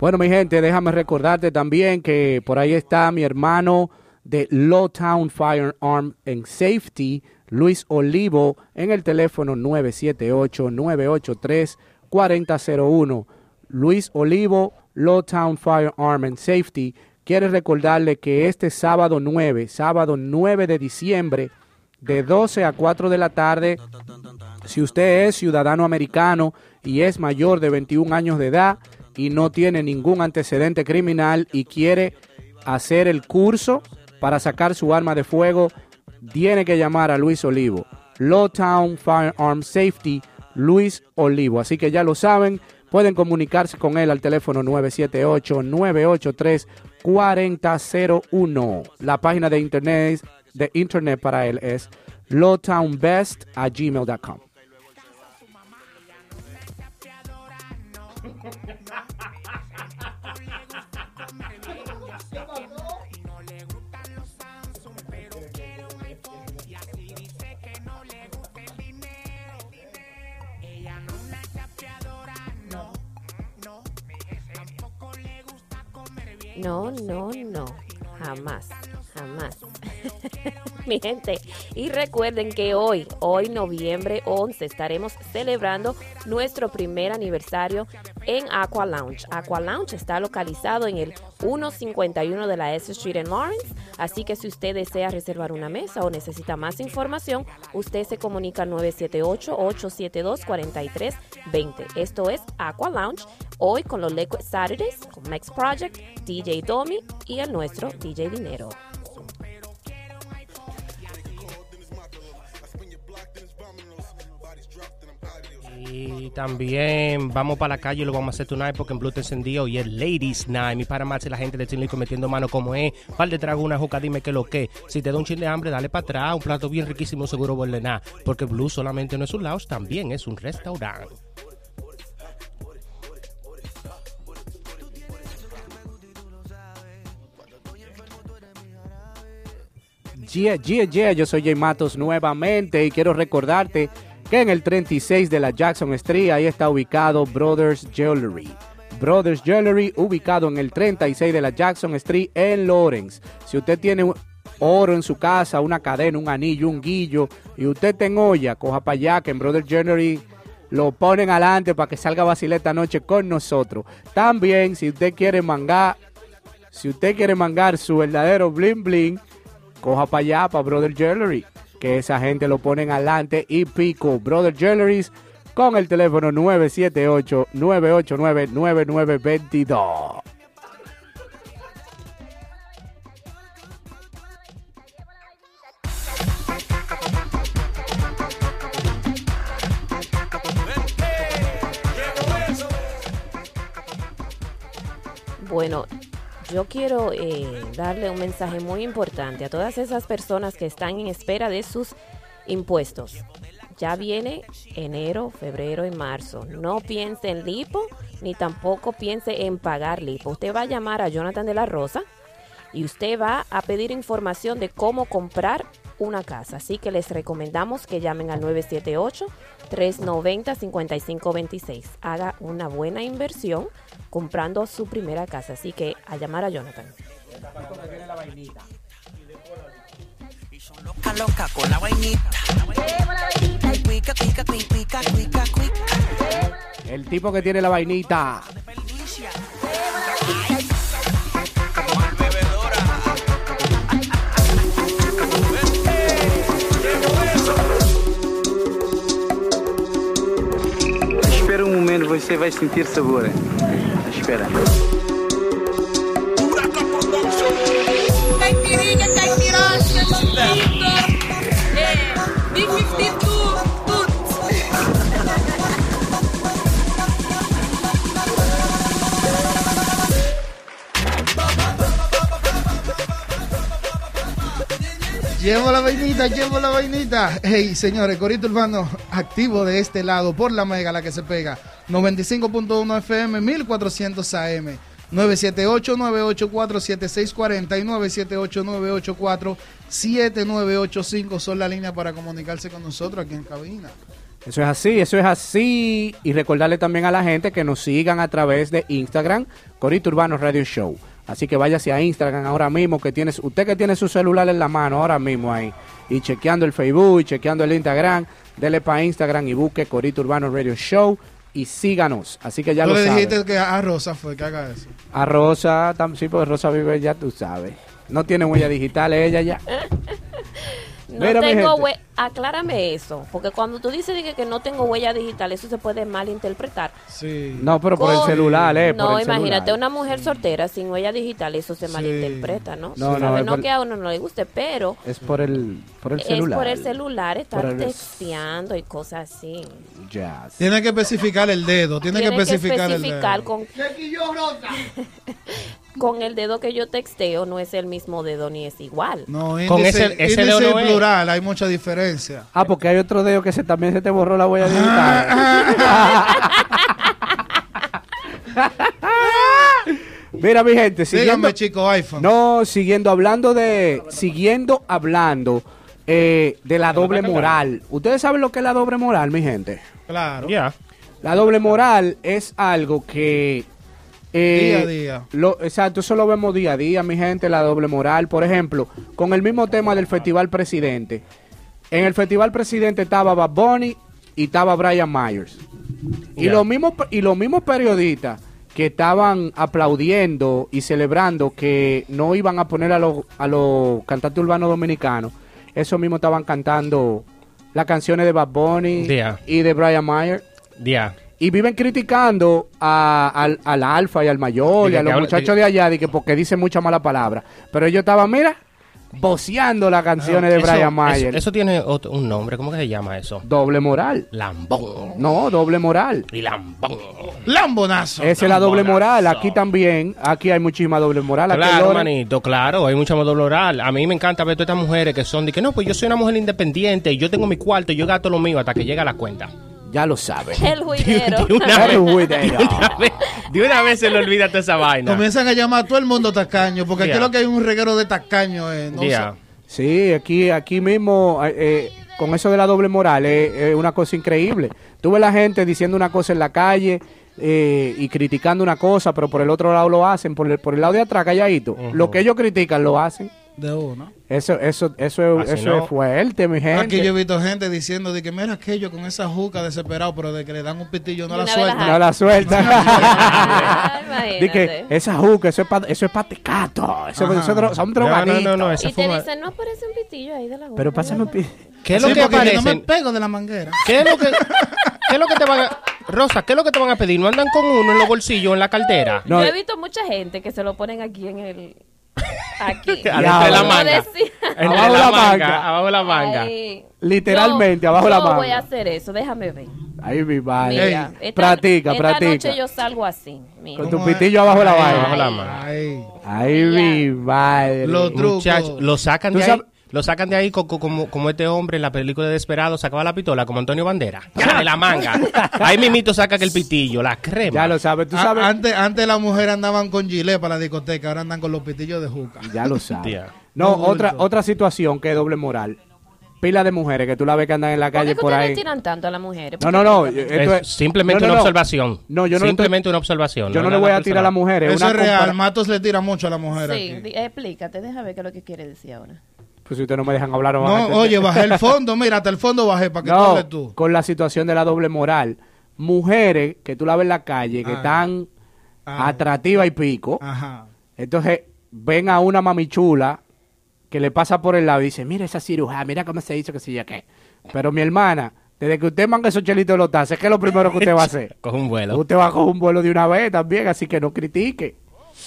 Bueno, mi gente, déjame recordarte también que por ahí está mi hermano de Lowtown Firearm and Safety, Luis Olivo, en el teléfono 978-983-4001. Luis Olivo, Lowtown Firearm and Safety, quiere recordarle que este sábado 9, sábado 9 de diciembre, de 12 a 4 de la tarde, si usted es ciudadano americano y es mayor de 21 años de edad y no tiene ningún antecedente criminal y quiere hacer el curso para sacar su arma de fuego, tiene que llamar a Luis Olivo. Lowtown Firearm Safety, Luis Olivo. Así que ya lo saben, pueden comunicarse con él al teléfono 978-983-4001. La página de internet, de internet para él es lowtownbest No, no, no. Jamás, jamás. Mi gente, y recuerden que hoy, hoy noviembre 11, estaremos celebrando nuestro primer aniversario en Aqua Lounge. Aqua Lounge está localizado en el 151 de la S Street en Lawrence, así que si usted desea reservar una mesa o necesita más información, usted se comunica al 978-872-4320. Esto es Aqua Lounge, hoy con los Liquid Saturdays, con Max Project, DJ Domi y el nuestro DJ Dinero. Y también vamos para la calle y lo vamos a hacer tonight porque en Blue te encendido y es Ladies Night. Mi para más la gente de Tinlico metiendo mano como es. Par de trago una juca, dime que lo que. Si te da un chile de hambre, dale para atrás. Un plato bien riquísimo, seguro vuelve nada. Porque Blue solamente no es un lounge, también es un restaurante. Yeah, yeah, yeah, yo soy Jay Matos nuevamente y quiero recordarte que en el 36 de la Jackson Street ahí está ubicado Brothers Jewelry. Brothers Jewelry ubicado en el 36 de la Jackson Street en Lawrence. Si usted tiene oro en su casa, una cadena, un anillo, un guillo y usted ten olla, coja para allá que en Brothers Jewelry lo ponen adelante para que salga Basile esta noche con nosotros. También si usted quiere mangar, si usted quiere mangar su verdadero bling bling, coja para allá, para Brother Jewelry, que esa gente lo ponen adelante y pico. Brother Jewelries con el teléfono 978-989-9922. Bueno, yo quiero eh, darle un mensaje muy importante a todas esas personas que están en espera de sus impuestos. Ya viene enero, febrero y marzo. No piense en lipo ni tampoco piense en pagar lipo. Usted va a llamar a Jonathan de la Rosa y usted va a pedir información de cómo comprar una casa. Así que les recomendamos que llamen al 978-390-5526. Haga una buena inversión comprando su primera casa. Así que a llamar a Jonathan. El tipo que tiene la vainita. Você vai sentir sabor. Espera. Caipirinha, caipirosca, tudo. É, Llevo la vainita, llevo la vainita. Hey, señores, Corito Urbano activo de este lado por la mega, la que se pega. 95.1 FM, 1400 AM. 978-984-7640 y 978-984-7985 son la línea para comunicarse con nosotros aquí en cabina. Eso es así, eso es así. Y recordarle también a la gente que nos sigan a través de Instagram, Corito Urbano Radio Show. Así que váyase a Instagram ahora mismo, que tienes, usted que tiene su celular en la mano ahora mismo ahí, y chequeando el Facebook, y chequeando el Instagram, dele para Instagram y busque Corito Urbano Radio Show y síganos. Así que ya Tú lo le sabe. dijiste que a Rosa fue que haga eso. A Rosa, tam- sí, porque Rosa vive ya, tú sabes. No tiene huella digital ella ya. No tengo gente. hue- Aclárame eso, porque cuando tú dices que, que no tengo huella digital, eso se puede malinterpretar. Sí. No, pero por el celular, eh. No, por el imagínate, celular. una mujer soltera sin huella digital, eso se malinterpreta, ¿no? No, Tú no, sabes, es no por- que a uno no le guste, pero Es por el, por el es celular. por el celular estar el- texteando y cosas así. Ya. Tiene que especificar el dedo, tiene, que especificar, especificar el dedo. con, con el dedo que yo texteo, no es el mismo dedo ni es igual. No, Con índice, ese- ese índice dedo no y es. plural, hay mucha diferencia. Ah, porque hay otro dedo que se, también se te borró la huella digital. Mira, mi gente, siguiendo, Dígame, chico, iPhone. no, siguiendo hablando de, siguiendo hablando eh, de la doble moral. ¿Ustedes saben lo que es la doble moral, mi gente? Claro. Ya. La doble moral es algo que... eh, Día a día. Lo, exacto, eso lo vemos día a día, mi gente, la doble moral. Por ejemplo, con el mismo tema del Festival Presidente. En el Festival Presidente estaba Bad Bunny y estaba Brian Myers. Y, los mismos, y los mismos periodistas que estaban aplaudiendo y celebrando que no iban a poner a los, a los cantantes urbanos dominicanos, esos mismos estaban cantando las canciones de Bad Bunny y de Brian Myers. Ya. Y viven criticando a- al, al Alfa y al Mayor y a los habla- muchachos de allá de que porque dicen mucha mala palabra. Pero ellos estaban, mira, voceando las canciones de Eso- Brian eso, Mayer. eso tiene otro- un nombre, ¿cómo que se llama eso? Doble moral. Lambón. No, doble moral. Y lambón. Lambonazo. Esa es la doble moral. Aquí también, aquí hay muchísima doble moral. Claro, manito, claro, hay mucha más doble oral. A mí me encanta ver todas estas mujeres que son de que no, pues yo soy una mujer independiente y yo tengo mi cuarto y yo gasto lo mío hasta que llega la cuenta. Ya lo sabe. El juidero. De una, El vez, juidero. de una vez- de una vez se le olvida toda esa vaina. Comienzan a llamar a todo el mundo tacaño, porque aquí Ya. lo que hay es un reguero de tacaño. Eh, no sé. Sí, aquí, aquí mismo, eh, eh, con eso de la doble moral, es es una cosa increíble. Tú ves la gente diciendo una cosa en la calle eh, y criticando una cosa, pero por el otro lado lo hacen, por el, por el lado de atrás, calladito. Lo que ellos critican lo hacen. De uno. Eso, eso, eso, Así eso no. es fuerte, mi gente. Aquí yo he visto gente diciendo de que mira aquello con esa juca desesperado, pero de que le dan un pitillo no De la sueltan. No la sueltan. Ah, Di que esa juca, eso es para eso es pa tecato, eso, eso es dro- son No, no, no, no, esa Y te dicen, no aparece un pitillo ahí de la Pero boca, pásame un ¿no? pi- ¿Qué es lo Sí, que yo no me pego de la manguera. ¿Qué es lo que, qué es lo que te van a... Rosa, ¿qué es lo que te van a pedir? ¿No andan con uno en los bolsillos, en la cartera? No, Yo he visto mucha gente que se lo ponen aquí en el... Aquí. Adentro de la manga. Entre Abajo la la manga, manga. abajo la manga. Ay. Literalmente, Yo- abajo la Yo manga. voy a hacer eso, déjame ver. Ay, mi madre. Mira, practica, esta practica. noche yo salgo así. mira. Con tu pitillo abajo de la Ay, vaina. Abajo la manga. Ay. Ay, mi madre. Los trucos. Muchacho, lo sacan Tú de ahí. Lo sacan de ahí co- co- como, como este hombre en la película de Desperado sacaba la pistola, como Antonio Bandera. De la manga. Ahí mimito saca que el pitillo, la crema. Ya lo sabes, tú A- sabes. antes, antes las mujeres andaban con gilet para la discoteca, ahora andan con los pitillos de juca. Ya lo sabes. Tía. No, otra, otra situación que es doble moral. pila de mujeres que tú la ves que andan en la ¿Por qué calle por ahí. tiran tanto a las mujeres? No, no, no. Porque- esto Es simplemente no, no, una no. observación. No, yo no le estoy- Simplemente una observación. Yo no le voy a tirar a las mujeres. Eso una es real. compara- Matos le tira mucho a la mujer Sí, aquí. explícate, déjame ver qué es lo que quiere decir ahora. Pues si ustedes no me dejan hablar, no van a oye, bajé el fondo. Mira, hasta el fondo bajé para que tú No, hables tú. con la situación de la doble moral. Mujeres que tú la ves en la calle, que Ah. están Ah. atractivas y pico. Ajá. Entonces ven a una mamichula que le pasa por el lado y dice, mira esa cirujana, mira cómo se hizo, que sé yo qué. Pero mi hermana, desde que usted manga esos chelitos de los tases, ¿qué es lo primero que usted va a hacer? Coge un vuelo. Usted va a coger un vuelo de una vez también, así que no critique.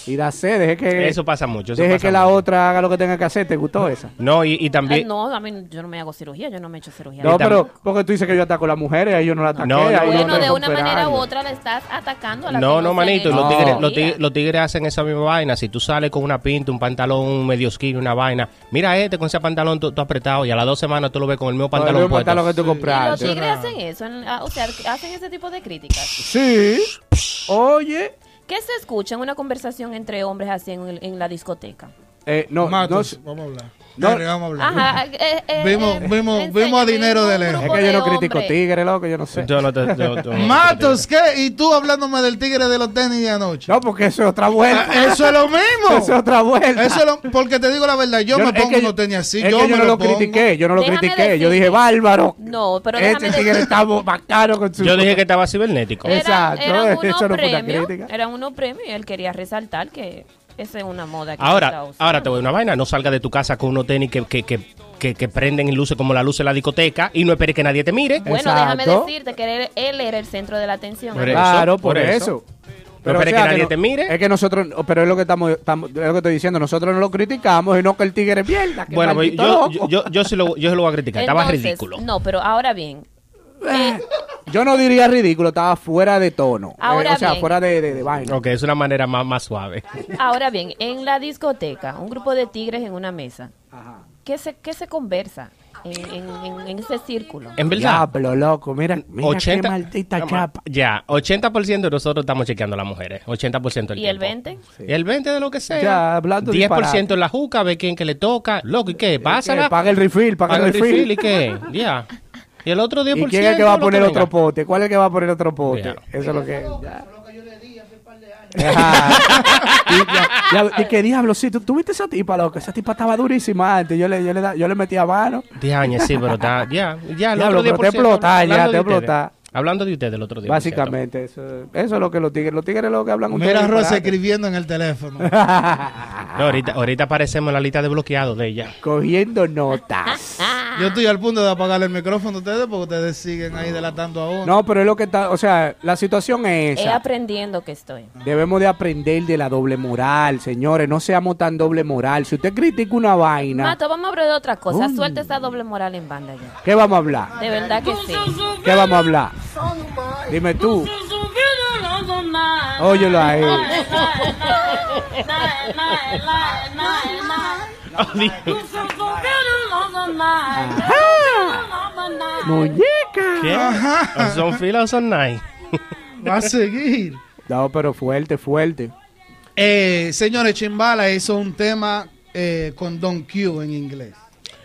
Y da sed, deje que, Eso pasa mucho. eso deje pasa que la otra haga lo que tenga que hacer. ¿Te gustó esa? No, y, y Ay, también. no, a mí yo no me hago cirugía, yo no me he hecho cirugía. No, pero porque tú dices que yo ataco a las mujeres, ahí yo no la ataqué. No, no, Bueno, de una manera u otra le estás atacando a la No, no, manito, los, tigres, los, tigres, los tigres hacen esa misma vaina. Si tú sales con una pinta, un pantalón medio skinny, una vaina, mira este con ese pantalón tú, tú apretado y a las dos semanas tú lo ves con el mismo Con el pantalón mismo puesto. pantalón que tú Y los compraste. tigres hacen eso, en- ah, o sea, hacen ese tipo de críticas. Sí. Oye. ¿Qué se escucha en una conversación entre hombres así en, el- en la discoteca? Eh, no, Matos, no, vamos a hablar. No. Dale, vamos a hablar. Ajá, eh, eh, eh, a dinero de lejos. es que yo no critico tigre, loco, yo no sé. Yo no te- yo- yo no Matos, ¿qué? Y tú hablándome del tigre de los tenis de anoche. No, porque eso es otra vuelta. Ah, Eso es lo mismo. Eso es otra vuelta. Eso es lo- porque te digo la verdad, yo, Yo- me pongo unos tenis así. es yo que yo me no lo critiqué, yo no lo critiqué. Yo dije, bárbaro. No, pero Este tigre está bacano con su... Yo dije que estaba cibernético. Exacto, eran eso unos no fue una premios, crítica. eran unos premios y él quería resaltar que esa es una moda que Ahora, usando. ahora te voy a una vaina. No salga de tu casa con unos tenis que, que, que, que, que prenden y luces como la luz en la discoteca y no esperes que nadie te mire. Bueno, déjame decirte que él, él era el centro de la atención. Por eso, Claro, por, por eso. eso. No esperes que nadie no- te mire. Es que nosotros, pero es lo que estamos, estamos- es lo que estoy diciendo, nosotros no lo criticamos y no que el tigre es mierda. que Bueno, pues yo, yo, yo, yo sí lo, yo sí lo voy a criticar. Estaba ridículo. No, pero ahora bien, Yo no diría ridículo, estaba fuera de tono. Ahora Eh, o sea, bien. fuera de, de, de vaina. Ok, es una manera más, más suave. ahora bien, en la discoteca, un grupo de tigres en una mesa, ¿qué se, qué se conversa en, en- en- en ese círculo? En verdad. Diablo, loco, mira, mira 80, qué maldita No, chapa. Ya, 80% de nosotros estamos chequeando a las mujeres. 80% del ¿Y el tiempo. 20? Y el 20 de lo que sea. Ya, hablando 10% disparate. en la juca, ve quién que le toca. Loco, ¿y qué? Pásala. ¿Qué? Paga el refill, paga, Paga el refill. ¿Y qué? Ya. Y el otro 10%. ¿Y quién es el que va a poner venga. otro pote? ¿Cuál es el que va a poner otro pote? Ya. Eso es lo que. Ya. Y, ya, ya, y qué diablo, sí, ¿tú, tú viste esa tipa, loco. Esa tipa estaba durísima antes. Yo le, yo le, da- yo le metía mano. Diañe, sí, pero está. Ya, ya. El Diablo, otro 10%. pero te explota, ya, te ustedes. explota. Hablando de ustedes, el otro día. Básicamente, eso, eso es lo que los tigres. Los tigres es lo que hablan un Mira Rosa escribiendo en el teléfono. No, ahorita, ahorita aparecemos en la lista de bloqueados de ella. Cogiendo notas. Yo estoy al punto de apagar el micrófono a ustedes porque ustedes siguen ahí delatando a uno. No, pero es lo que está. O sea, la situación es Es esa. aprendiendo que estoy. Debemos de aprender de la doble moral, señores. No seamos tan doble moral. Si usted critica una vaina, Mato, vamos a hablar de otra cosa. Coño. Suelta esa doble moral en banda ya. ¿qué vamos a hablar? De verdad que sí. ¿Qué vamos a hablar? Dime tú. Óyelo ahí. Muñeca. ¿Qué? Ajá. ¿O ¿Son filas o son nice? Va a seguir. No, pero fuerte, fuerte. Eh, señores, Chimbala hizo un tema eh, con Don Q en inglés.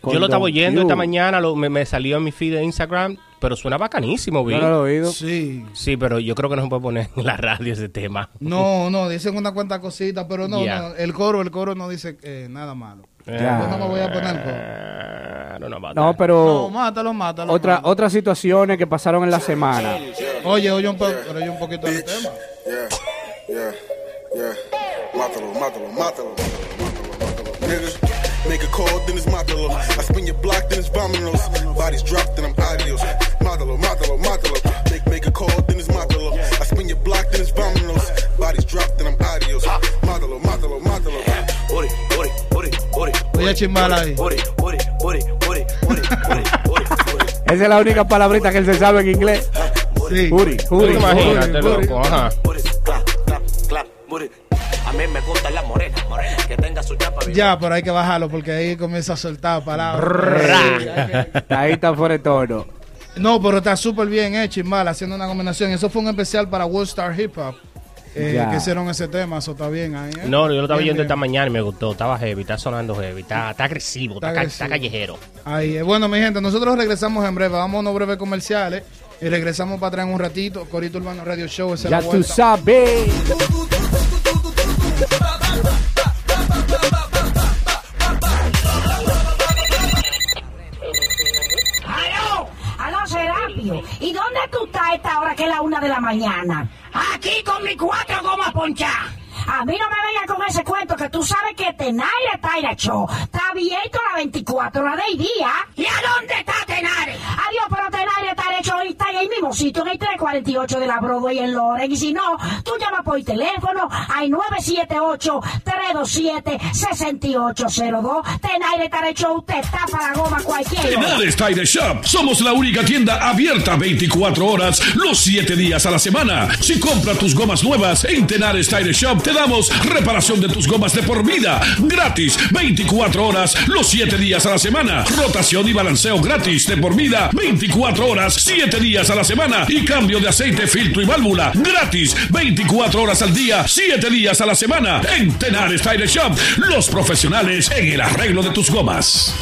Yo lo estaba oyendo esta mañana, lo- me, me salió en mi feed de Instagram, pero suena bacanísimo, vi. No lo he oído. Sí. Sí, pero yo creo que no se puede poner en la radio ese tema. No, no, dicen una cuanta cosita, pero no, Ya. no, el coro, el coro no dice eh, nada malo. Ya. Yo no me voy a poner pero No, mátalo, mátalo. otra, mátalo. otras situaciones que pasaron en la semana. Oye, oye un, po- pero oye un poquito del tema. Yeah, yeah, yeah. Mátalo, mátalo, mátalo. Nigga, make a call, then it's mátalo. I spin your block, then it's vámonos. Bodies drop, then I'm adios. Mátalo, mátalo, mátalo. Make, make a call, then it's mátalo. I spin your block, then it's vámonos. Esa es la única palabrita que él se sabe en inglés. Sí. Uri, Tú Uri. Imagínate, loco, ajá. Ori, clap, clap, clap, ori. A mí me gusta la morena, morena, que tenga su chapa bien. Ya, pero hay que bajarlo porque ahí comienza a soltar palabras. Ahí está fuera de tono. No, pero está súper bien hecho, Chimbala, haciendo una combinación. Eso fue un especial para World Star Hip Hop. Eh, que hicieron ese tema, eso está bien ahí. ¿eh? No, yo lo estaba bien. esta mañana y me gustó. Estaba heavy, está sonando heavy, está, está agresivo, está, Está ca- está agresivo. callejero. Ahí, eh. bueno, mi gente, nosotros regresamos en breve. Vamos a unos breves comerciales y regresamos para atrás en un ratito. Corito Urbano Radio Show. esa es Ya la tú sabes. La una de la mañana? Aquí con mi cuatro gomas ponchadas. A mí no me vengas con ese cuento que tú sabes que Tenaire Taira Show está abierto a las 24 horas del día. ¿Y a dónde está Tenaire? Adiós, pero Tenaire Taira Show está el mismo sitio, en el 348 de la Broadway en Loren. Y si no, tú llamas por teléfono al 978-327-6802. Tenaire Taira Show te está para goma cualquier hora. Tenares Tire Shop. Somos la única tienda abierta 24 horas, los 7 días a la semana. Si compra tus gomas nuevas en Tenares Tire Shop, te damos reparación de tus gomas de por vida. Gratis, 24 horas, los 7 días a la semana. Rotación y balanceo gratis de por vida, 24 horas, 7 días a la semana. Y cambio de aceite, filtro y válvula. Gratis, 24 horas al día, 7 días a la semana. En Tenares Tire Shop, los profesionales en el arreglo de tus gomas.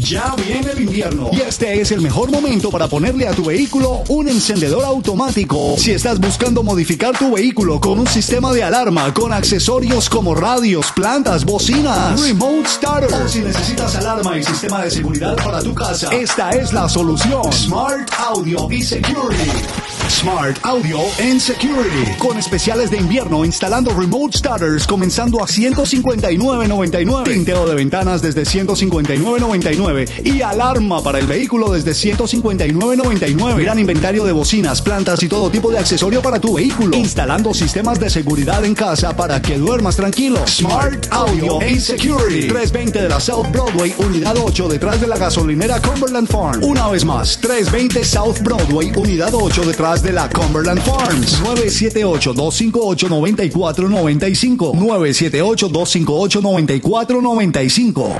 Ya viene el invierno y este es el mejor momento para ponerle a tu vehículo un encendedor automático. Si estás buscando modificar tu vehículo con un sistema de alarma con accesorios como radios, plantas, bocinas, remote starter o si necesitas alarma y sistema de seguridad para tu casa, esta es la solución. Smart Audio y Security. Smart Audio and Security con especiales de invierno instalando remote starters comenzando a 159.99, tinteo de ventanas desde 159.99 y alarma para el vehículo desde 159.99. Gran inventario de bocinas, plantas y todo tipo de accesorio para tu vehículo. Instalando sistemas de seguridad en casa para que duermas tranquilo. Smart Audio and Security 320 de la South Broadway, unidad 8 detrás de la gasolinera Cumberland Farm. Una vez más, 320 South Broadway, unidad 8 detrás de la Cumberland Farms. 978-258-9495. 978-258-9495.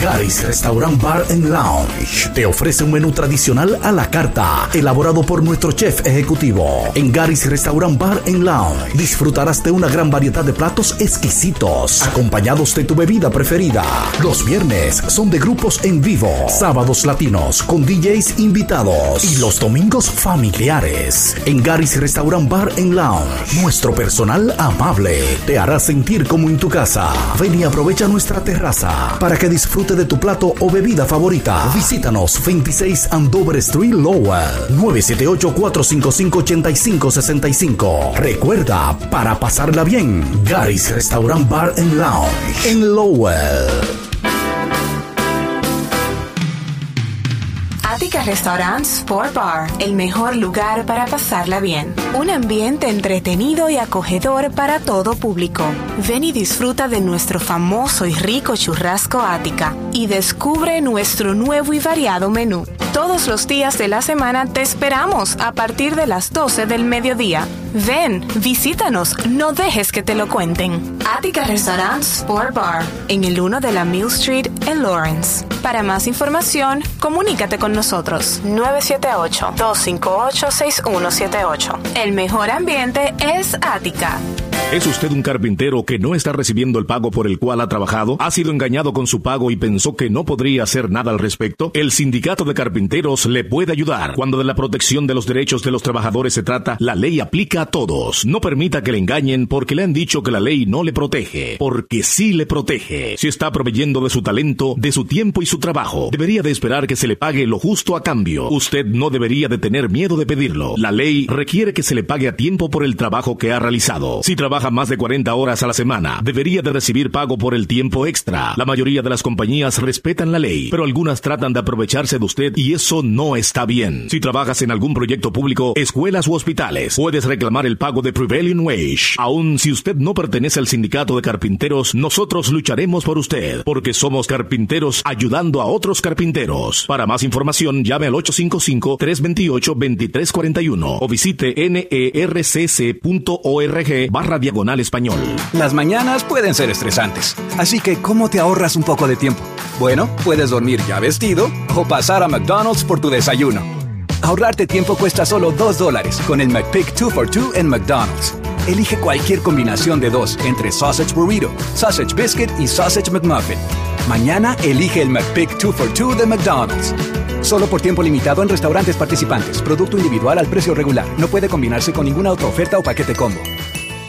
Gary's Restaurant Bar and Lounge te ofrece un menú tradicional a la carta, elaborado por nuestro chef ejecutivo. En Gary's Restaurant Bar and Lounge disfrutarás de una gran variedad de platos exquisitos, acompañados de tu bebida preferida. Los viernes son de grupos en vivo, sábados latinos con DJs invitados y los domingos familiares. En Gary's Restaurant Bar and Lounge, nuestro personal amable te hará sentir como en tu casa. Ven y aprovecha nuestra terraza para que de tu plato o bebida favorita. Visítanos 26 Andover Street Lowell 978-455-8565. Recuerda, para pasarla bien, Gary's Restaurant Bar and Lounge en Lowell. Restaurant Sport Bar, el mejor lugar para pasarla bien. Un ambiente entretenido y acogedor para todo público. Ven y disfruta de nuestro famoso y rico churrasco Attica y descubre nuestro nuevo y variado menú. Todos los días de la semana te esperamos a partir de las 12 del mediodía. Ven, visítanos, no dejes que te lo cuenten. Attica Restaurant Sport Bar, en el 1 de la Mill Street en Lawrence. Para más información, comunícate con nosotros. 978-258-6178. El mejor ambiente es Attica. ¿Es usted un carpintero que no está recibiendo el pago por el cual ha trabajado? ¿Ha sido engañado con su pago y pensó que no podría hacer nada al respecto? El Sindicato de Carpinteros le puede ayudar. Cuando de la protección de los derechos de los trabajadores se trata, la ley aplica a todos. No permita que le engañen porque le han dicho que la ley no le protege, porque sí le protege. Si está proveyendo de su talento, de su tiempo y su trabajo, debería de esperar que se le pague lo justo a cambio. Usted no debería de tener miedo de pedirlo. La ley requiere que se le pague a tiempo por el trabajo que ha realizado. Si más de 40 horas a la semana, debería de recibir pago por el tiempo extra. La mayoría de las compañías respetan la ley, pero algunas tratan de aprovecharse de usted y eso no está bien. Si trabajas en algún proyecto público, escuelas u hospitales, puedes reclamar el pago de prevailing wage. Aun si usted no pertenece al sindicato de carpinteros, nosotros lucharemos por usted, porque somos carpinteros ayudando a otros carpinteros. Para más información, llame al 855-328-2341 o visite nercc.org barra diagonal español. Las mañanas pueden ser estresantes, así que ¿cómo te ahorras un poco de tiempo? Bueno, puedes dormir ya vestido o pasar a McDonald's por tu desayuno. Ahorrarte tiempo cuesta solo 2 dólares con el McPick 2 for 2 en McDonald's. Elige cualquier combinación de dos entre Sausage Burrito, Sausage Biscuit y Sausage McMuffin. Mañana elige el McPick 2 for 2 de McDonald's. Solo por tiempo limitado en restaurantes participantes. Producto individual al precio regular. No puede combinarse con ninguna otra oferta o paquete combo.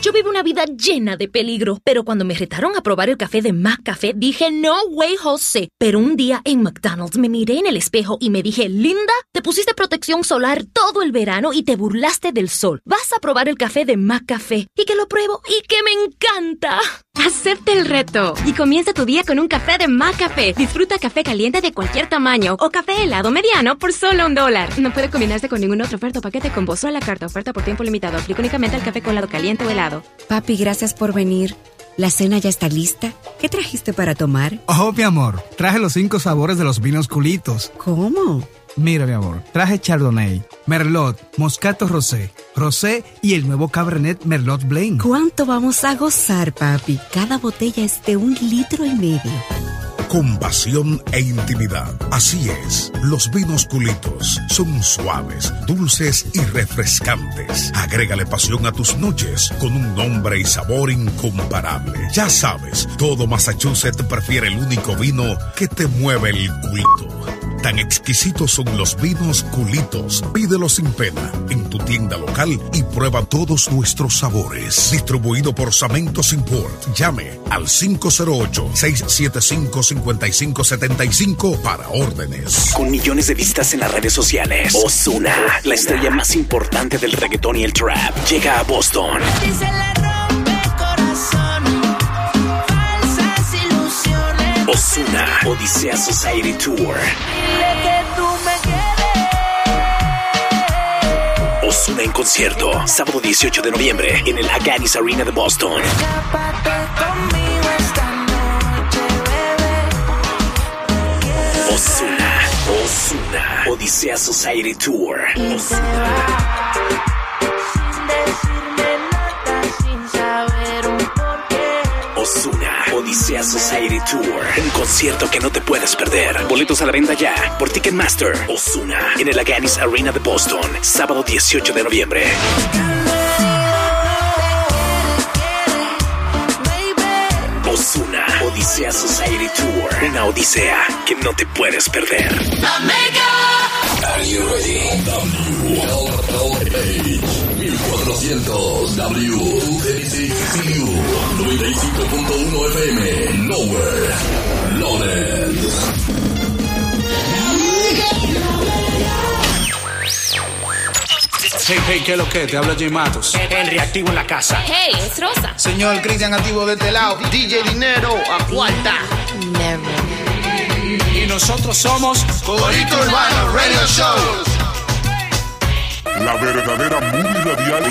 Yo vivo una vida llena de peligro, pero cuando me retaron a probar el café de McCafé, dije, no way, José. Pero un día en McDonald's me miré en el espejo y me dije, Linda, te pusiste protección solar todo el verano y te burlaste del sol. Vas a probar el café de McCafé y que lo pruebo y que me encanta. Acepta el reto y comienza tu día con un café de McCafé. Disfruta café caliente de cualquier tamaño o café helado mediano por solo un dólar. No puede combinarse con ninguna otra oferta o paquete con voz a la carta. Oferta por tiempo limitado. Aplica únicamente al café con helado caliente o helado. Papi, gracias por venir. ¿La cena ya está lista? ¿Qué trajiste para tomar? Oh, mi amor, traje los cinco sabores de los vinos culitos. ¿Cómo? Mira, mi amor, traje Chardonnay, Merlot, Moscato Rosé, Rosé y el nuevo Cabernet Merlot Blanc. ¿Cuánto vamos a gozar, papi? Cada botella es de un litro y medio. Compasión e intimidad. Así es, los vinos culitos son suaves, dulces y refrescantes. Agrégale pasión a tus noches con un nombre y sabor incomparable. Ya sabes, todo Massachusetts prefiere el único vino que te mueve el culito. Tan exquisitos son los vinos culitos. Pídelos sin pena en tu tienda local y prueba todos nuestros sabores. Distribuido por Samentos Import. Llame al 508-675-5575 para órdenes. Con millones de vistas en las redes sociales, Osuna, la estrella más importante del reggaetón y el trap, llega a Boston. Osuna, Odisea Society Tour. Dile que tú me quieres. Osuna en concierto, sábado 18 de noviembre, en el Aganis Arena de Boston. Osuna, Osuna, Odisea Society Tour. Y Osuna, Odisea Society Tour. Un concierto que no te puedes perder. Boletos a la venta ya por Ticketmaster. Osuna, en el Aganis Arena de Boston, sábado 18 de noviembre. Osuna, Odisea Society Tour. Una odisea que no te puedes perder. Are you ready? WLLH 1400 W236CU 95.1 FM Lower Loaded Hey, hey, ¿qué es lo que? Te habla Jay Matos. El reactivo en la casa. Hey, es Rosa. Señor Cristian Activo de este lado. DJ Dinero a cuarta. Y nosotros somos Corito Urbano Radio Show. La verdadera movie radial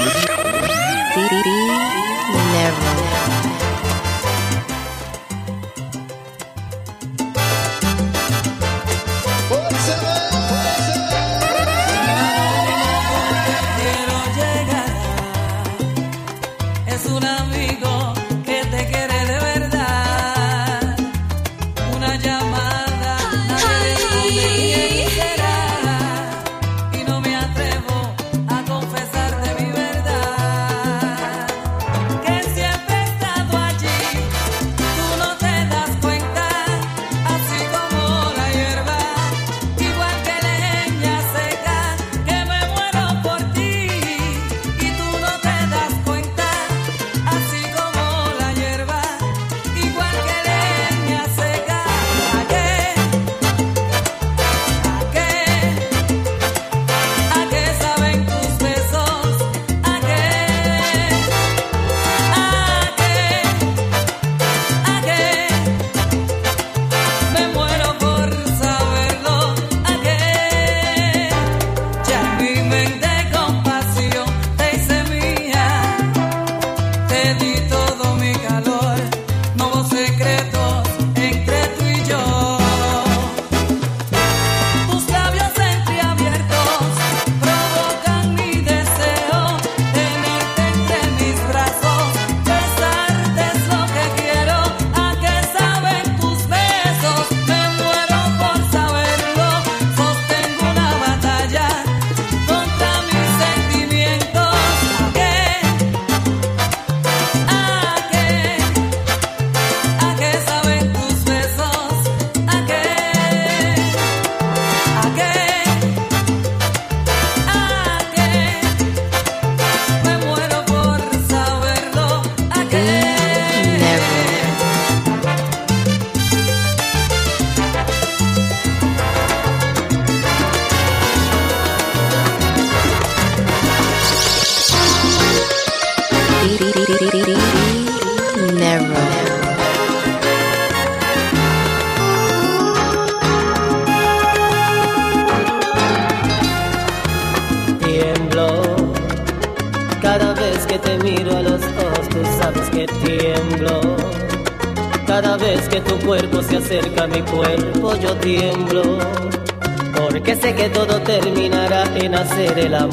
hacer el amor.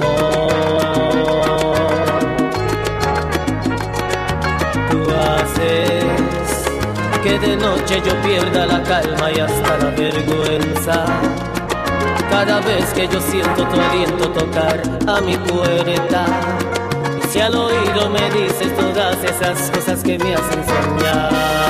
Tú haces que de noche yo pierda la calma y hasta la vergüenza. Cada vez que yo siento tu aliento tocar a mi puerta, si al oído me dices todas esas cosas que me hacen soñar.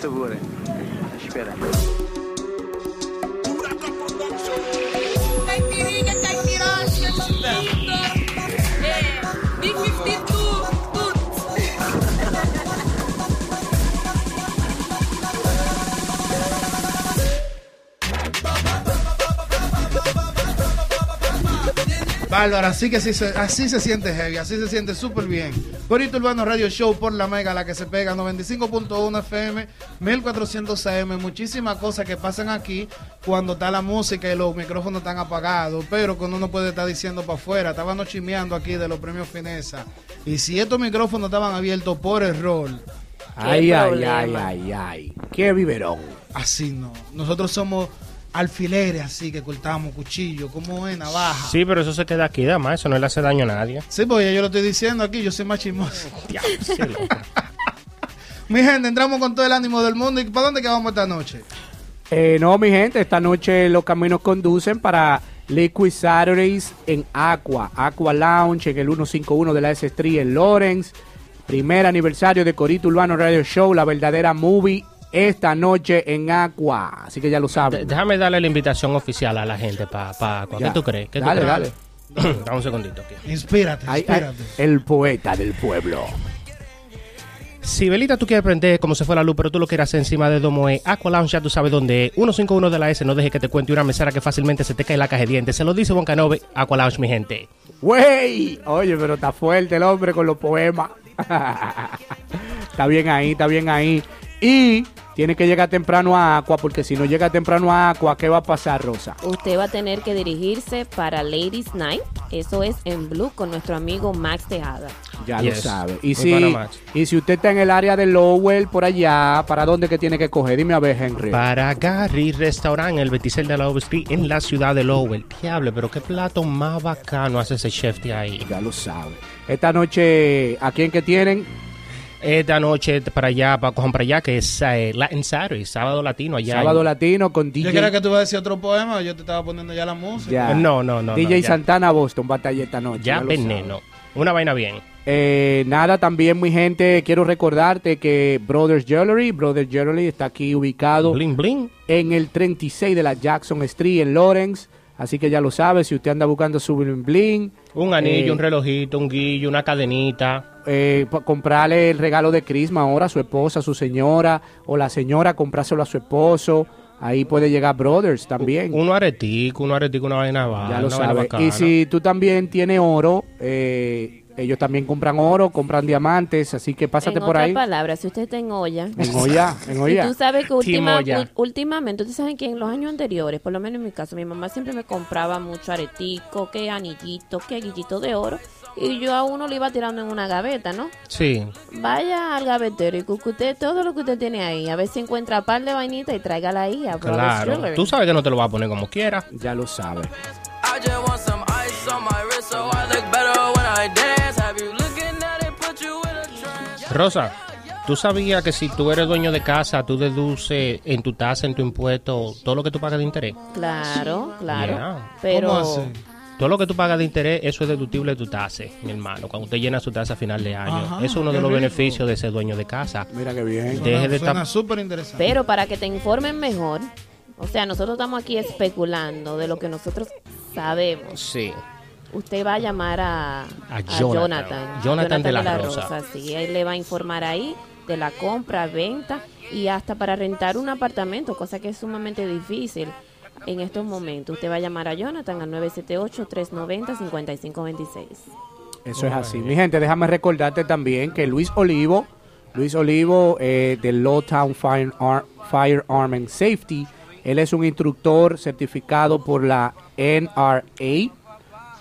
segura. Espera. Caipirinha, caipirosca, Bárbara, así que así se, así se siente heavy, así se siente súper bien. Corito Urbano Radio Show por la Mega, la que se pega, 95.1 FM 1400 AM. Muchísimas cosas que pasan aquí cuando está la música y los micrófonos están apagados, pero cuando uno puede estar diciendo para afuera. Estábamos chismeando aquí de los premios Finesa. Y si estos micrófonos estaban abiertos por error. Ay, ay, ay, ay, ay. Qué biberón. Así no. Nosotros somos alfileres así que cortamos cuchillo, como es navaja. Sí, pero eso se queda aquí, dama. Eso no le hace daño a nadie. Sí, porque yo lo estoy diciendo aquí, yo soy más chismoso. Mi gente, entramos con todo el ánimo del mundo. ¿Y para dónde que vamos esta noche? Eh, no, mi gente, esta noche los caminos conducen para Liquid Saturdays en Aqua, Aqua Lounge en el 151 de la S Street en Lawrence. Primer aniversario de Corito Urbano Radio Show, la verdadera movie, esta noche en Aqua. Así que ya lo saben. Déjame darle la invitación oficial a la gente para pa, ¿Qué Ya. tú crees? ¿Qué tú Dale, crees? dale. Dame un segundito aquí. Inspírate, Ay, ay, inspírate. el poeta del pueblo. Si Belita tú quieres aprender cómo se fue la luz, pero tú lo quieres hacer encima de Domo E, ya tú sabes dónde es. 151 de la S, no deje que te cuente una mesera que fácilmente se te cae la caja de dientes. Se lo dice Boncanove, Aqua Lounge, mi gente. ¡Wey! Oye, pero está fuerte el hombre con los poemas. está bien ahí, está bien ahí. Y tiene que llegar temprano a Aqua, porque si no llega temprano a Aqua, ¿qué va a pasar, Rosa? Usted va a tener que dirigirse para Ladies Night. Eso es en Blue con nuestro amigo Max Tejada. Ya Yes. lo sabe. Muy Y si, y si usted está en el área de Lowell, por allá, ¿para dónde que tiene que coger? Dime a ver, Henry. Para Gary Restaurant, el 26 de la Lowell Street, en la ciudad de Lowell. Diable, pero qué plato más bacano hace ese chef de ahí. Ya lo sabe. Esta noche, ¿a quién que tienen? Esta noche para allá, para cojan para allá, que es eh, Latin Saturday, sábado latino allá. Sábado en- Latino con Yo DJ. quería que tú ibas a decir otro poema, yo te estaba poniendo ya la música. Ya. No, no, no. DJ no, ya. Santana Boston, batalla esta noche. Ya veneno. Una vaina bien. Eh, nada, también, mi gente, quiero recordarte que Brothers Jewelry, Brothers Jewelry está aquí ubicado Bling Bling. en el 36 de la Jackson Street en Lawrence. Así que ya lo sabe, si usted anda buscando su bling bling, Un anillo, Eh, un relojito, un guillo, una cadenita. eh, comprarle el regalo de Crisma ahora a su esposa, a su señora, o la señora comprárselo a su esposo. Ahí puede llegar Brothers también. Uno aretico, uno aretico, una vaina va. Ya lo sabe. Y si tú también tienes oro, eh, ellos también compran oro, compran diamantes, así que pásate en por otras ahí. palabras, si usted está en olla. En olla, en Y olla. tú sabes que última- últimamente, ustedes saben que en los años anteriores, por lo menos en mi caso, mi mamá siempre me compraba mucho aretico, que anillito, que guillito de oro. Y yo a uno le iba tirando en una gaveta, ¿no? Sí. Vaya al gavetero y que usted, todo lo que usted tiene ahí, a ver si encuentra par de vainita y tráigala ahí a Brothers Claro. Tú sabes que no te lo vas a poner como quieras. Ya lo sabes. I just want some ice on my wrist so I Rosa, ¿tú sabías que si tú eres dueño de casa, tú deduces en tu tasa, en tu impuesto, todo lo que tú pagas de interés? Claro, claro. Yeah. Pero ¿Cómo así? Todo lo que tú pagas de interés, eso es deductible de tu tasa, mi hermano. Cuando usted llena su tasa a final de año. Ajá, eso es uno de los rico. beneficios de ser dueño de casa. Mira qué bien. Deje de Suena estar... súper interesante. Pero para que te informen mejor, o sea, nosotros estamos aquí especulando de lo que nosotros sabemos. Sí. Usted va a llamar a, A Jonathan. Jonathan de la Rosa. Sí, él le va a informar ahí de la compra, venta y hasta para rentar un apartamento, cosa que es sumamente difícil en estos momentos. Usted va a llamar a Jonathan al 978-390-5526. Eso es así. Mi gente, déjame recordarte también que Luis Olivo, Luis Olivo eh, del Lowtown Fire, Ar- Firearm and Safety, él es un instructor certificado por la NRA.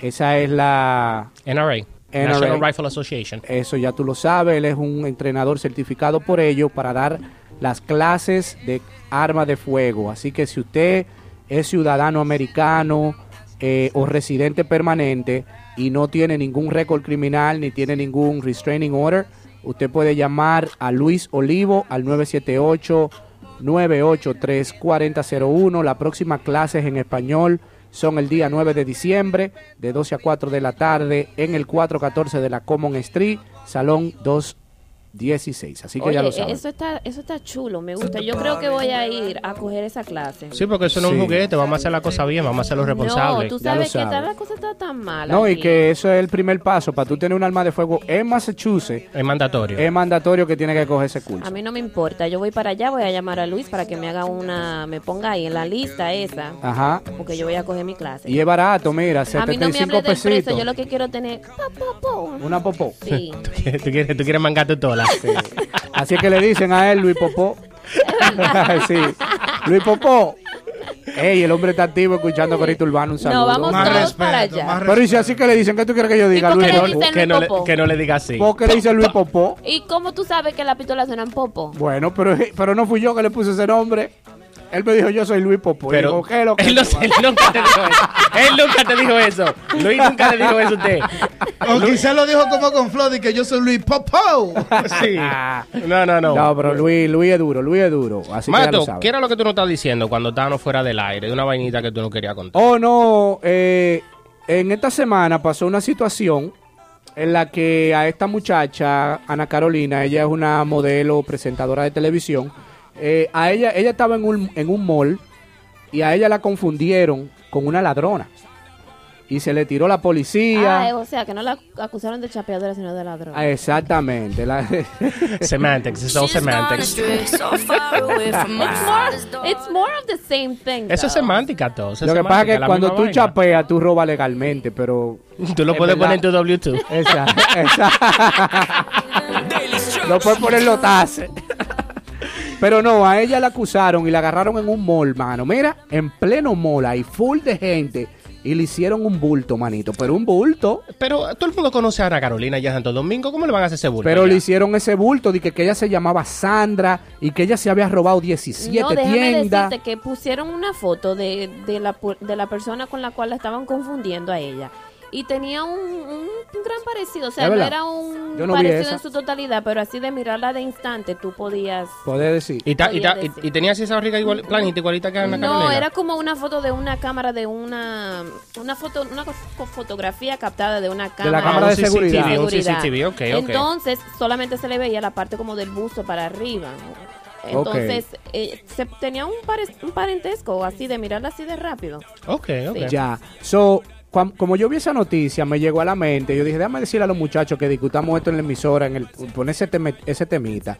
Esa es la NRA. NRA. National Rifle Association. Eso ya tú lo sabes, él es un entrenador certificado por ello para dar las clases de arma de fuego. Así que si usted es ciudadano americano eh, o residente permanente y no tiene ningún récord criminal ni tiene ningún restraining order, usted puede llamar a Luis Olivo al 978 983 4001. La próxima clases en español son el día 9 de diciembre de 12 a 4 de la tarde en el 414 de la Common Street, Salón 16. Así que Oye, ya lo saben. eso está, eso está chulo, me gusta. Yo creo que voy a ir a coger esa clase. Sí, porque eso no es un Sí. juguete, vamos a hacer la cosa bien, vamos a hacerlo No, responsable. tú Ya lo sabes que sabes. tal la cosa está tan mala. No, y aquí. que eso es el primer paso. Para tú tener un arma de fuego en Massachusetts, Es mandatorio. es mandatorio que tienes que coger ese curso. A mí no me importa, yo voy para allá, voy a llamar a Luis para que me haga una, me ponga ahí en la lista esa, Ajá. porque yo voy a coger mi clase. Y es barato, mira, a mí no me 75 hable del precio, pesitos. yo lo que quiero tener... pa, pa, pa. Una popó. Sí. ¿Tú quieres, tú quieres, tú quieres mangar tu Así es que le dicen a él Luis Popó. sí. Luis Popó. Ey, el hombre está activo escuchando Corito Urbano. Un saludo. No, vamos Más todos respeto, para allá. más Pero si así que le dicen, ¿qué tú quieres que yo diga, por Luis? No, dicen que, no Luis le, Popó? que no le diga así. ¿Por qué le dice Luis Popó? ¿Y cómo tú sabes que la pistola suena en popo? Bueno, pero, pero no fui yo que le puse ese nombre. Él me dijo, yo soy Luis Popó. Y Pero digo, ¿qué es lo que él, no- él nunca te dijo eso. Él nunca te dijo eso. Luis nunca le dijo eso a usted. O quizá lo dijo como con Flody que yo soy Luis Popo. Sí. No, no, no. No, pero Luis, Luis es duro, Luis es duro. Así que ya lo Mato, sabes. ¿qué era lo que tú no estabas diciendo cuando estábamos fuera del aire? De una vainita que tú no querías contar. Oh, no. eh, en esta semana pasó una situación en la que a esta muchacha, Ana Carolina, ella es una modelo, presentadora de televisión, eh, a ella, ella estaba en un, en un mall y a ella la confundieron con una ladrona. Y se le tiró la policía. Ah, o sea, que no la acusaron de chapeadora, sino de ladrón. Ah, Exactamente. la- Semantics, it's all semantics. It's more, it's more of the same thing. Eso es semántica, todo. eso Lo que pasa es que cuando tú vaina. chapeas, tú robas legalmente, pero... Tú lo es puedes poner en tu verdad. W2. Exacto. Lo puedes poner en los tases. Pero no, a ella la acusaron y la agarraron en un mall, mano. Mira, en pleno mall, hay full de gente. Y le hicieron un bulto, manito. Pero un bulto. Pero todo el mundo conoce a Ana Carolina ya Santo Domingo. ¿Cómo le van a hacer ese bulto? Pero allá? le hicieron ese bulto de que, que ella se llamaba Sandra y que ella se había robado 17 No, déjame tiendas. decirte que pusieron una foto de, de, la, pu- de la persona con la cual la estaban confundiendo a ella. Y tenía un, un gran parecido. O sea, ¿Es no era un no parecido en su totalidad, pero así de mirarla de instante tú podías... Poder decir. Y, ta- y, ta- Podía y- y tenía así esa barriga igual, planita, igualita que Ana No, Carolina. era como una foto de una cámara de una una foto una fotografía captada de una cámara, cámara de seguridad. CCTV, un seguridad. CCTV, ok, ok. Entonces, solamente se le veía la parte como del busto para arriba. Entonces, eh, se tenía un, pare- un parentesco así de mirarla así de rápido. Ok, ok. Ya. So, como yo vi esa noticia, me llegó a la mente. Yo dije, déjame decirle a los muchachos que discutamos esto en la emisora, en el, poner ese, teme- ese temita.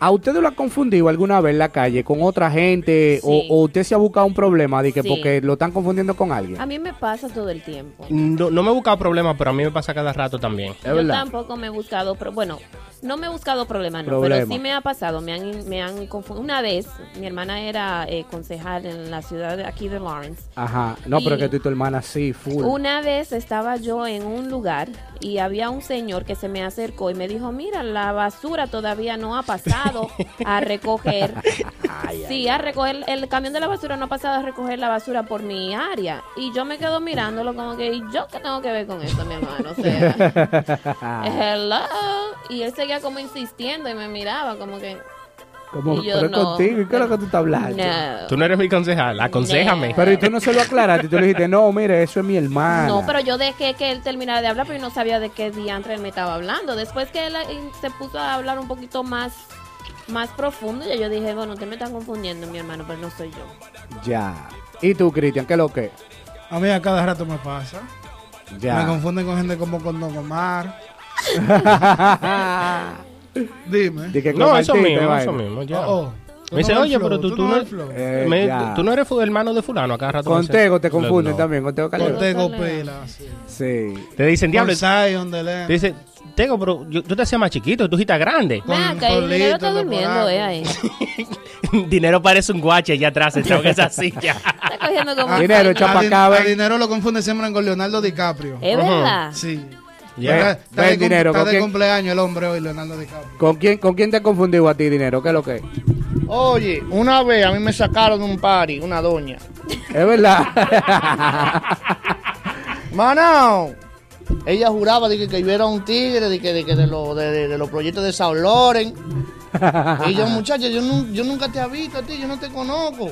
¿A ustedes lo ha confundido alguna vez en la calle con otra gente? O, usted se ha buscado un problema de que Sí. porque lo están confundiendo con alguien? A mí me pasa todo el tiempo. No, no me he buscado problemas, pero a mí me pasa cada rato también. Es Yo verdad. tampoco me he buscado, pero bueno, no me he buscado problemas, no, Problema. pero sí me ha pasado, me han, me han confundido. Una vez, mi hermana era eh, concejal en la ciudad de aquí de Lawrence. Ajá. No, pero que tú y tu hermana sí, full. Una vez estaba yo en un lugar y había un señor que se me acercó y me dijo, mira, la basura todavía no ha pasado a recoger. sí, a recoger, el camión de la basura no ha pasado a recoger la basura por mi área. Y yo me quedo mirándolo como que, ¿y yo qué tengo que ver con esto, mi hermano? O sea, hello. Y él seguía como insistiendo y me miraba como que... Como, y yo pero no. contigo, ¿y qué es lo que tú estás hablando? No. Tú no eres mi concejal, aconsejame. Pero y tú no se lo aclaraste, tú le dijiste, no, mire, eso es mi hermana. No, pero yo dejé que él terminara de hablar, pero yo no sabía de qué diantre él me estaba hablando. Después que él eh, se puso a hablar un poquito más, más profundo, ya yo dije, bueno, usted me está confundiendo, mi hermano, pero no soy yo. Ya. ¿Y tú, Cristian, qué es lo que? A mí a cada rato me pasa. Ya. Me confunden con gente como con Don Omar. Dime. Di que con No, eso mismo, vaina. eso mismo, ya. Oh, oh. Me dice, oye, el pero tú, tú no el flow". Eh, me- tú no eres hermano de fulano, acá rato. me Con dice. Tego te confunden No. también, con Tego Calderón. Con Tego Pela. Sí. Sí. Te dicen, diablo. Con. Te dice, Tego, pero yo- tú te hacías más chiquito, tú estás grande. Acá, el dinero está durmiendo, eh, ahí. Dinero parece un guache allá atrás, en esa silla. Está cogiendo como... Dinero, a echa pa' Din- acá, a ven. dinero lo confunde siempre con Leonardo DiCaprio. ¿Es verdad? Sí. Yeah. Está, está Ven, de, cum- dinero, está ¿con de quién? cumpleaños el hombre hoy, Leonardo DiCaprio. ¿Con quién, ¿Con quién te has confundido a ti, dinero? ¿Qué es lo que es? Oye, una vez a mí me sacaron de un party, una doña. Es verdad. Manao. Ella juraba de que, que yo era un tigre, de que, de, que de, lo- de, de- de los proyectos de Sao Loren. Y yo, muchacha, yo, yo nunca te he visto a ti, yo no te conozco.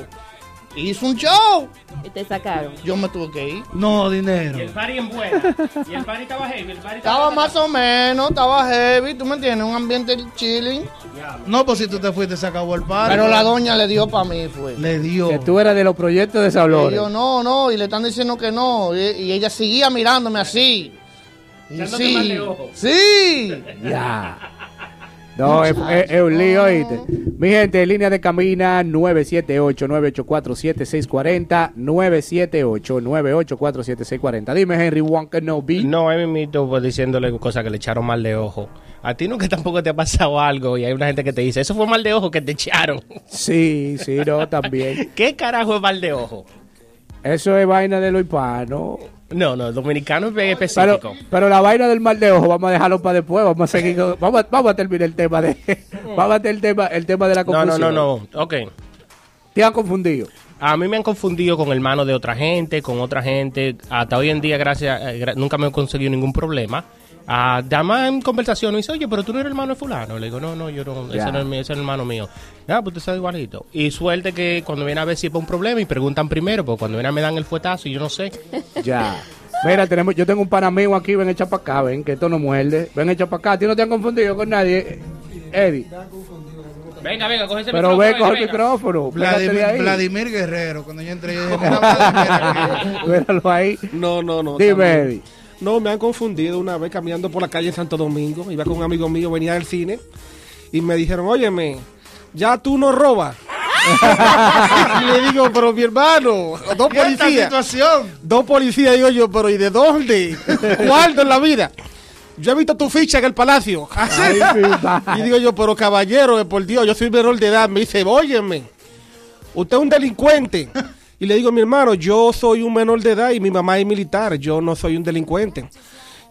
Hizo un show. Y te sacaron. Yo me tuve que ir. No, dinero. Y el party en buena. Y el party estaba heavy. El party Estaba más o menos, estaba heavy, ¿tú me entiendes? Un ambiente chilling. No, pues si tú te fuiste, se acabó el par. Pero la doña le dio para mí, fue. Le dio. Que tú eras de los proyectos de Y Sablores. yo, no, no, y le están diciendo que no. Y, y ella seguía mirándome así. Y sí, de ojo. sí. Ya. No, es, es- es un lío, ¿oíste? Mi gente, línea de camina 978-984-7640. 978-984-7640. Dime, Henry, one can no be. No, es mito pues, diciéndole cosas que le echaron mal de ojo. A ti nunca tampoco te ha pasado algo y hay una gente que te dice, eso fue mal de ojo que te echaron. Sí, sí, no, también. ¿Qué carajo es mal de ojo? Eso es vaina de lo hispano. No, no, dominicano es bien específico. pero la vaina del mal de ojo, vamos a dejarlo para después. Vamos a seguir. con- vamos, a- vamos a terminar el tema de. vamos a terminar el tema, el tema de la no, confusión. no, no, no. Ok. Te han confundido. A mí me han confundido con hermanos de otra gente, con otra gente. Hasta hoy en día, gracias, eh, nunca me he conseguido ningún problema. Ah, Además, en conversación me dice, oye, pero tú no eres hermano de fulano. Le digo, no, no, yo no, ese no es, mi- ese es el hermano mío. Ah, pues tú estás igualito. Y suerte que cuando viene a ver si es un problema y preguntan primero, porque cuando viene me dan el fuetazo y yo no sé. Ya. Mira, tenemos, yo tengo un pana mío aquí, ven echa para acá, ven, que esto no muerde. Ven echa para acá. ¿A ti no te han confundido con nadie, Eddie? Venga, venga, coge ese Pero micrófono, ve, venga, coge el venga. micrófono. Vladimir, ahí. Vladimir Guerrero, cuando yo entré, yo dije. Míralo ahí. No, no, no. Dime, también. Eddie. No, me han confundido una vez caminando por la calle en Santo Domingo. Iba con un amigo mío, venía del cine. Y me dijeron, óyeme, ya tú no robas. y le digo, pero mi hermano, dos ¿Qué esta policías. situación? Dos policías, digo yo, pero ¿y de dónde? ¿Cuándo en la vida? Yo he visto tu ficha en el palacio. ¿Ah, Ay, sí, va. y digo yo, pero caballero, eh, por Dios, yo soy menor de edad. Me dice, óyeme, usted es un delincuente. Y le digo, mi hermano, yo soy un menor de edad y mi mamá es militar, yo no soy un delincuente.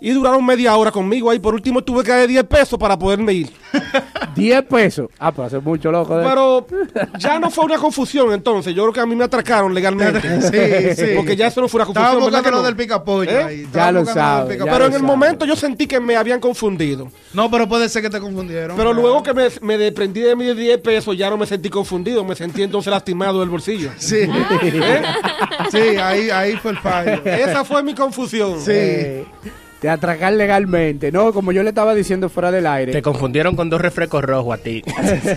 Y duraron media hora conmigo ahí. Por último tuve que dar 10 pesos para poderme ir. 10 pesos. Ah, pues hace mucho loco. de- Pero ya no fue una confusión entonces. Yo creo que a mí me atracaron legalmente. Sí, sí. Porque ya eso no fue una confusión. Estaba ¿verdad buscando lo no? del picapollo ¿Eh? ahí. Ya lo buscando lo del sabe, picapollo. Pero en el sabe. momento yo sentí que me habían confundido. No, pero puede ser que te confundieron. Pero luego que me, me desprendí de mis 10 pesos, ya no me sentí confundido. Me sentí entonces lastimado del bolsillo. Sí. ¿Eh? Sí, ahí, ahí fue el fallo. Esa fue mi confusión. Sí. De atracar legalmente. No, como yo le estaba diciendo fuera del aire. Te confundieron con dos refrescos rojos a ti.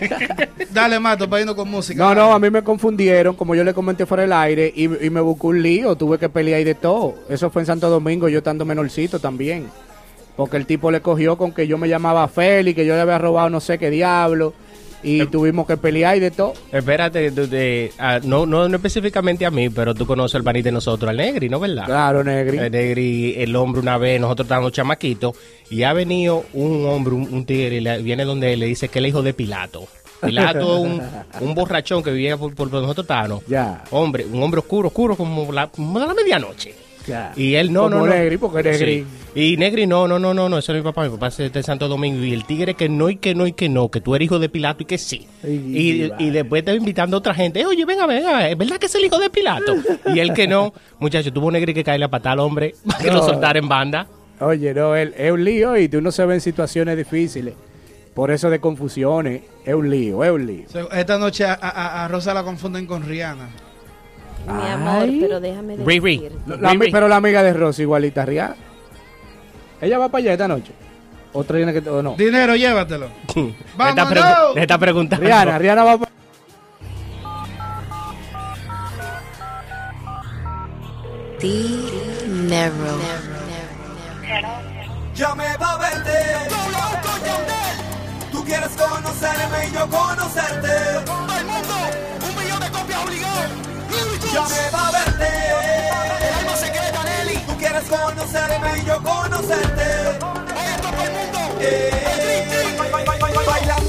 Dale, Mato, para irnos con música. No, no, a mí me confundieron, como yo le comenté fuera del aire, y, y me buscó un lío, tuve que pelear y de todo. Eso fue en Santo Domingo, yo estando menorcito también. Porque el tipo le cogió con que yo me llamaba Félix, que yo le había robado no sé qué diablo, y tuvimos que pelear y de todo. Espérate, de- de- ah, no, no, no específicamente a mí, pero tú conoces al panita de nosotros, al Negri, ¿no verdad? Claro, Negri. El Negri, el hombre una vez, nosotros estábamos chamaquitos, y ha venido un hombre, un, un tigre, y le- viene donde él le dice que es el hijo de Pilato. Pilato es un, un borrachón que vivía por, nosotros estábamos. Ya. Hombre, un hombre oscuro, oscuro como la, como la medianoche. Ya. Y él no, Como no, no. Negri, porque Negri- Sí. Y Negri, no, no, no, no, no, ese no es mi papá, mi papá es de Santo Domingo. Y el tigre que no, y que no, y que no, que tú eres hijo de Pilato y que sí. Y, y después te va invitando a otra gente, oye, venga, venga, ¿es verdad que es el hijo de Pilato? Y él que no, muchacho, tuvo Negri que caerle a patar al hombre para que No. lo soltara en banda. Oye, no, él- es un lío y uno se ve en situaciones difíciles. Por eso de confusiones, es un lío, es un lío. Esta noche a, a- a Rosa la confunden con Rihanna. Mi amor, Ay. pero déjame Riri. decir. La ami- pero la amiga de Rosy, igualita, Rihanna. ¿Ella va para allá esta noche? ¿O tiene que o no? Dinero, llévatelo. Le está, ¡Vámonos! pregu- está preguntando. Rihanna, Rihanna va para... Dinero. Llame pa' verte. Tú quieres conocerme y yo conocerte. Llame pa' verte. El alma secreta, Nelly. Tú quieres conocerme y yo conocerte. Oye, todo el mundo. Bailando sexy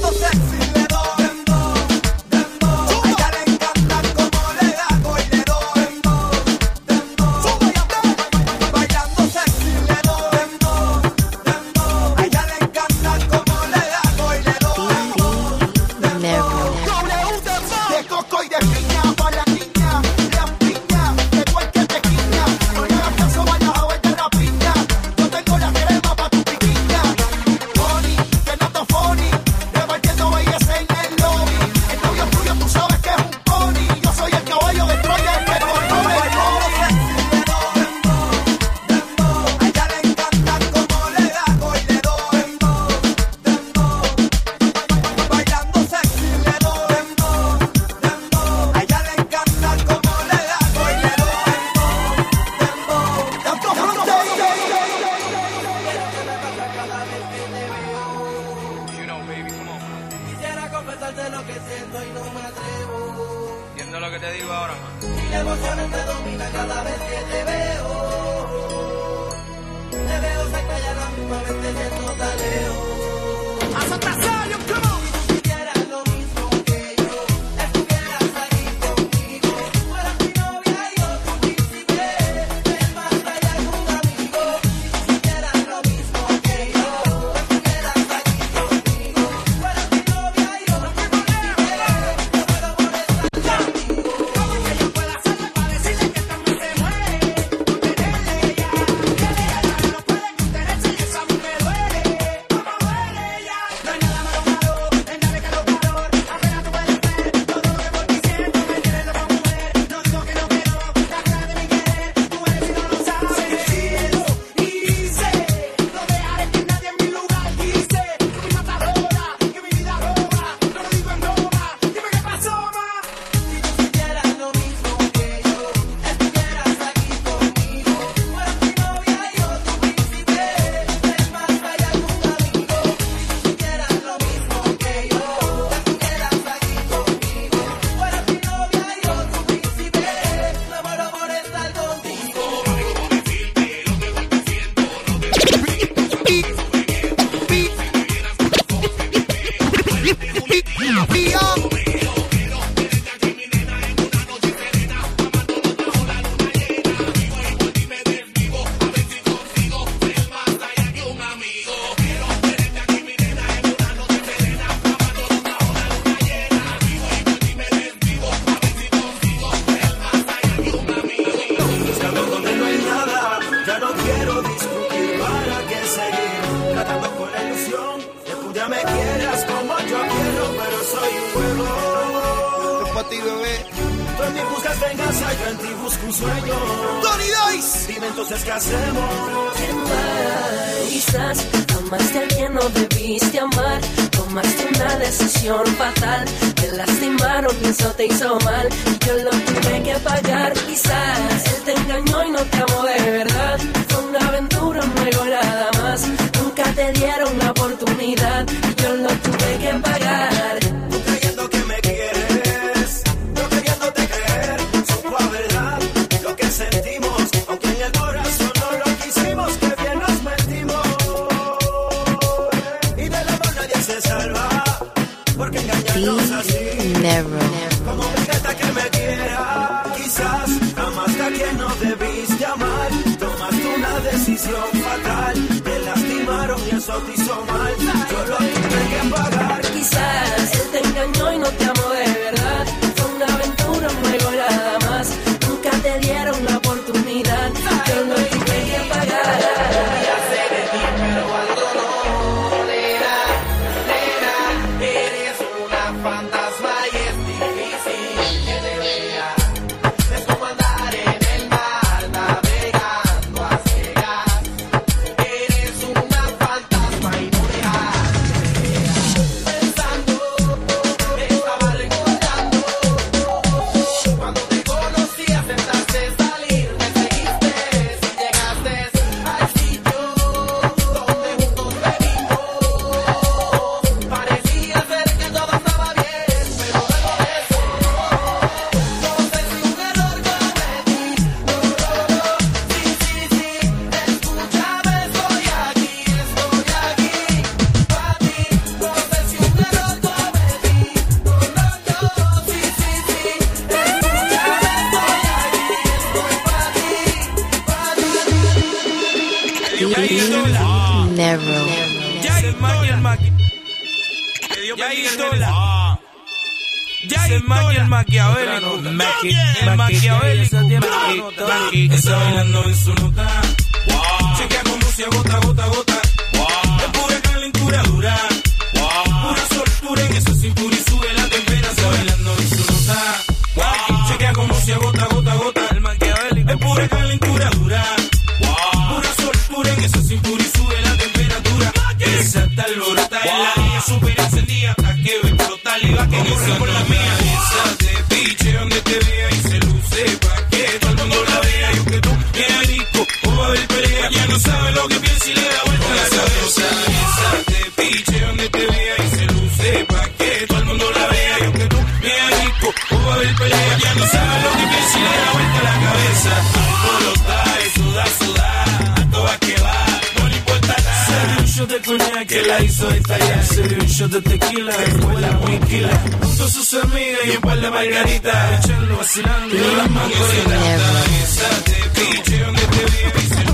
soy Tyler Seguí yo de tequila, después la muiquila Junto a sus amigas y un par de margaritas Echando vacilando las margaritas Esa te piche donde te vi,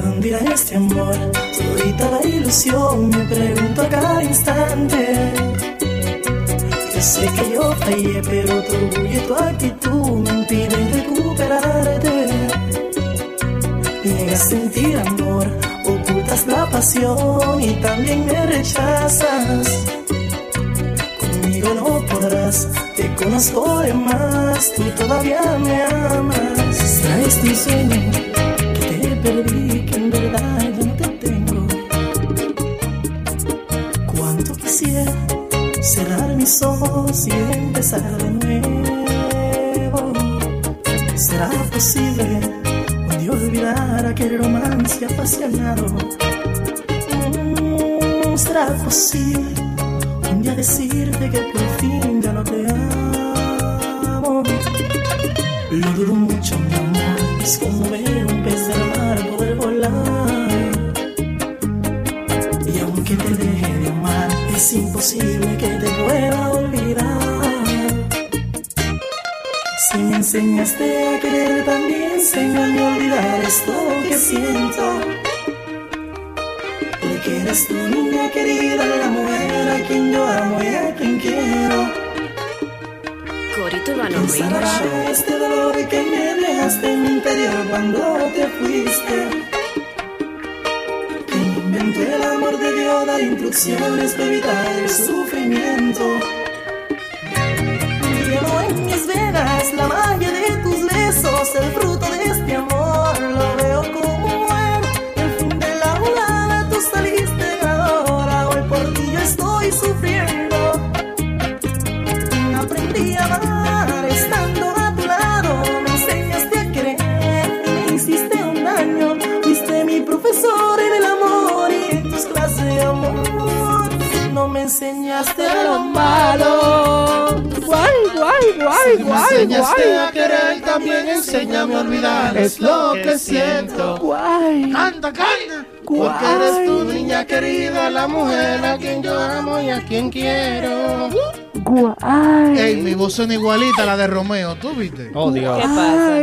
dónde irá este amor? Todita la ilusión, me pregunto a cada instante. Yo sé que yo fallé, pero tu orgullo y tu actitud me impiden recuperarte. Niegas sentir amor, ocultas la pasión y también me rechazas. Conmigo no podrás, te conozco de más, tú todavía me amas. Traes mi sueño que te perdí, no te tengo. Cuánto quisiera cerrar mis ojos y empezar de nuevo. ¿Será posible un día olvidar aquel romance apasionado? Mm, ¿Será posible un día decirte que por fin ya no te amo? Lo dudo mucho, mi amor, es como es imposible que te pueda olvidar. Si me enseñaste a querer, también enséñame a olvidar esto que siento. Porque eres tu niña querida, la mujer a quien yo amo y a quien quiero. Corito Urbano ¿Quién Radio sanará Show. este dolor que me dejaste en mi interior cuando te fuiste? Instrucciones para evitar el sufrimiento. Guay, enseñaste a querer, también enséñame a olvidar. Es lo que siento. Canta, canta. Porque eres tu niña querida, la mujer a quien yo amo y a quien quiero. Ey, mi voz suena igualita a la de Romeo, ¿tú viste? Oh, Dios. ¿Qué pasa?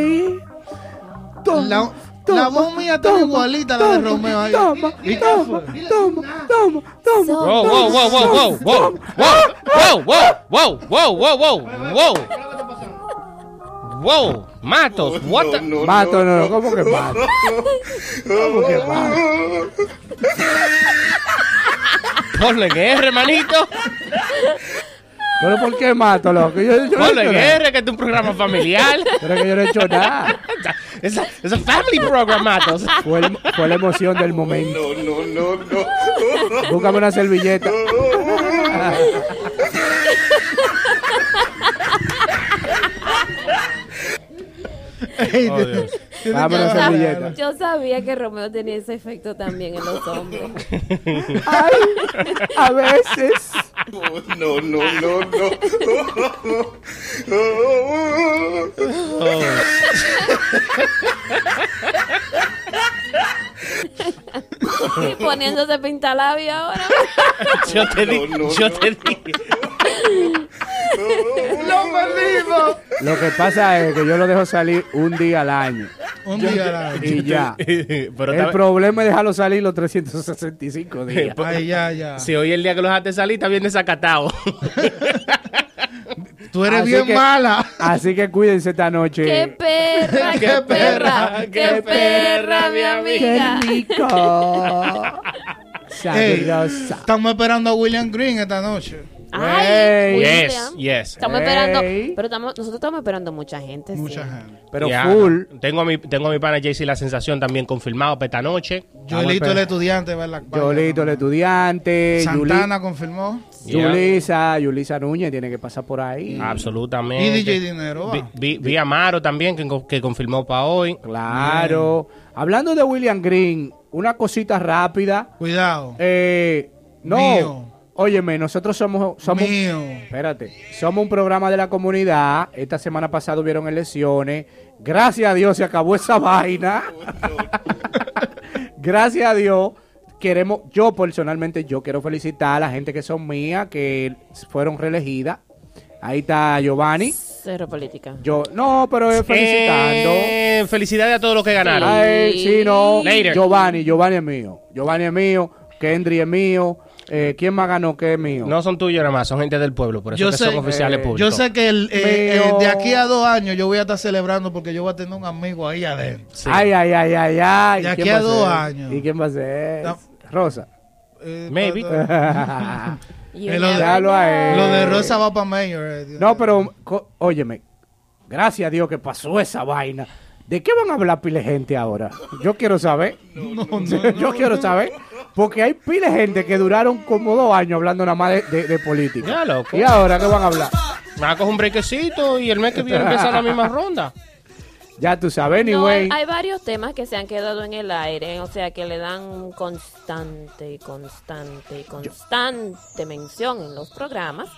La, la voz mía está igualita a la de Romeo. ahí. ¿Y qué fue? Wow, wow, wow, wow, wow, wow, wow, wow, wow, wow, wow, wow, wow. Wow, Matos, what the... Mato, no, no, ¿cómo que mato? ¿Cómo que mato? Ponle guerra, hermanito. Pero ¿por qué mato, loco? Yo, yo no Ponle guerra, que este es un programa familiar. Pero es que yo no he hecho nada. Es a family program, Matos. Fue, el- fue la emoción del momento. No, no, no, no. Búscame una servilleta. Oh, Dios. Yo sabía que Romeo tenía ese efecto también en los hombres. Ay, a veces. No, no, no, no. Y poniéndose pintalabio ahora. Yo te di, yo te di. ¡Lo perdimos! Lo que pasa es que yo lo dejo salir un día al año. Un día al año. Y ya. Pero el problema es dejarlo salir los 365 días. Ay, ya, ya. Si hoy el día que lo dejaste salir, está bien desacatado. Tú eres Así bien que- mala. Así que cuídense esta noche. ¡Qué perra, qué perra! ¡Qué perra, mi amiga! ¡Qué rico! Ey, estamos esperando a William Green esta noche. Ay. Yes, yes. Estamos esperando, pero estamos, nosotros estamos esperando mucha gente. Mucha sí. gente. Pero Ya, full. Tengo a mi, tengo a mi pana JC La Sensación también confirmado para esta noche. Joelito el estudiante va en la Yolito el estudiante. Santana confirmó. Yeah. Yulisa, Yulisa Núñez tiene que pasar por ahí. Absolutamente. Y DJ Dinero. Vi, vi- vi a Maro también que, que confirmó para hoy. Claro. Hablando de William Green, una cosita rápida. Cuidado. Eh, no. Mío. Óyeme, nosotros somos, somos Mío. Espérate, somos un programa de la comunidad. Esta semana pasada hubieron elecciones. Gracias a Dios se acabó esa vaina. Gracias a Dios. Queremos, yo personalmente, yo quiero felicitar a la gente que son mías, que fueron reelegidas. Ahí está Giovanni. Cero política. Yo, no, pero es felicitando. Eh, felicidades a todos los que ganaron. Ay, sí, no. Later. Giovanni, Giovanni es mío. Giovanni es mío. Kendry es mío. Eh, ¿Quién más ganó? ¿Qué es mío? No son tuyos nada más, son gente del pueblo, por eso Yo que sé- son oficiales eh, públicos. Yo sé que el, eh, Mío. eh, de aquí a dos años yo voy a estar celebrando porque yo voy a tener un amigo ahí adentro. Ay, ay, ay, ay, ay. De ¿Y aquí a dos años. ¿Y quién va a ser? No. Rosa. Eh, Maybe. lo, de, lo de Rosa va para mayor. eh, No, pero, óyeme, gracias a Dios que pasó esa vaina. ¿De qué van a hablar pile gente ahora? Yo quiero saber. Yo quiero saber. Porque hay pile gente que duraron como dos años hablando nada más de, de- de política. Ya, loco. ¿Y ahora qué van a hablar? Me va a coger un brequecito y el mes que viene empieza la misma ronda. Ya tú sabes, anyway. hay, hay varios temas que se han quedado en el aire, o sea, que le dan constante y constante y constante mención en los programas.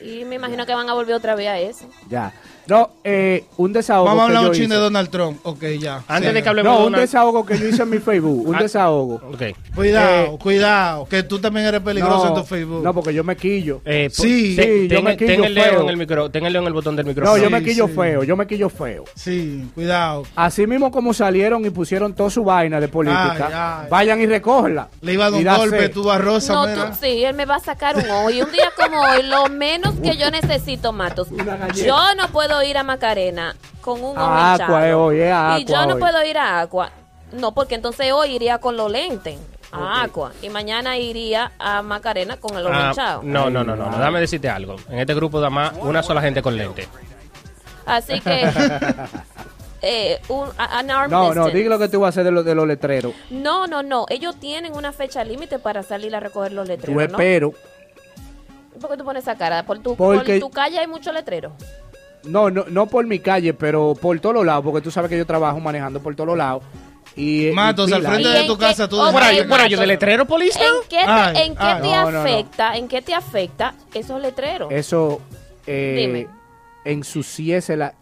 Y me imagino que van a volver otra vez a eso. Ya. No, eh, un desahogo. Vamos a hablar un chin de. Donald Trump. Ok, ya. Antes Sí. de que hablemos No, de un desahogo que yo hice en mi Facebook. Un Ah. desahogo. Ok. Cuidado, Eh, cuidado. Que tú también eres peligroso no, en tu Facebook. No, porque yo me quillo. Eh, po- Sí, te- sí, yo ten- me quillo ten el dedo feo. en el micro, ten el dedo en el botón del No, micrófono. yo Sí, me quillo sí. feo, yo me quillo feo. Sí, cuidado. Así mismo como salieron y pusieron toda su vaina de política, Ay, ay. vayan y recógela. Le iba a dar un golpe tú a Rosa, No, tú, sí, él me va a sacar un ojo. Y un día como hoy, lo menos que yo necesito, Matos, yo no puedo ir a Macarena con un ojo A Aqua, eh, hoy, es a Y yo no hoy. puedo ir a Aqua. No, porque entonces hoy iría con los lentes a Aqua. Y mañana iría a Macarena con el ojo Ah, hinchado. no, no, no, no, no. Dame decirte algo. En este grupo nada más una sola gente con lente. Así que... eh, un, a- an arm No, no, diga lo que tú vas a hacer de, los de los letreros. No, no, no. Ellos tienen una fecha límite para salir a recoger los letreros, ¿no? espero. ¿Por qué tú pones esa cara? ¿Por tu, Porque- por tu calle hay muchos letreros? No, no, no por mi calle, pero por todos los lados, porque tú sabes que yo trabajo manejando por todos los lados. Y, y Matos, al frente ¿Y de tu qué- casa tú Por ahí, por ahí, de letrero policía. ¿En qué te, Ay, en qué ay. te No, no, no. afecta? ¿En qué te afecta esos letreros? Eso eh, Dime. Ensuciese la...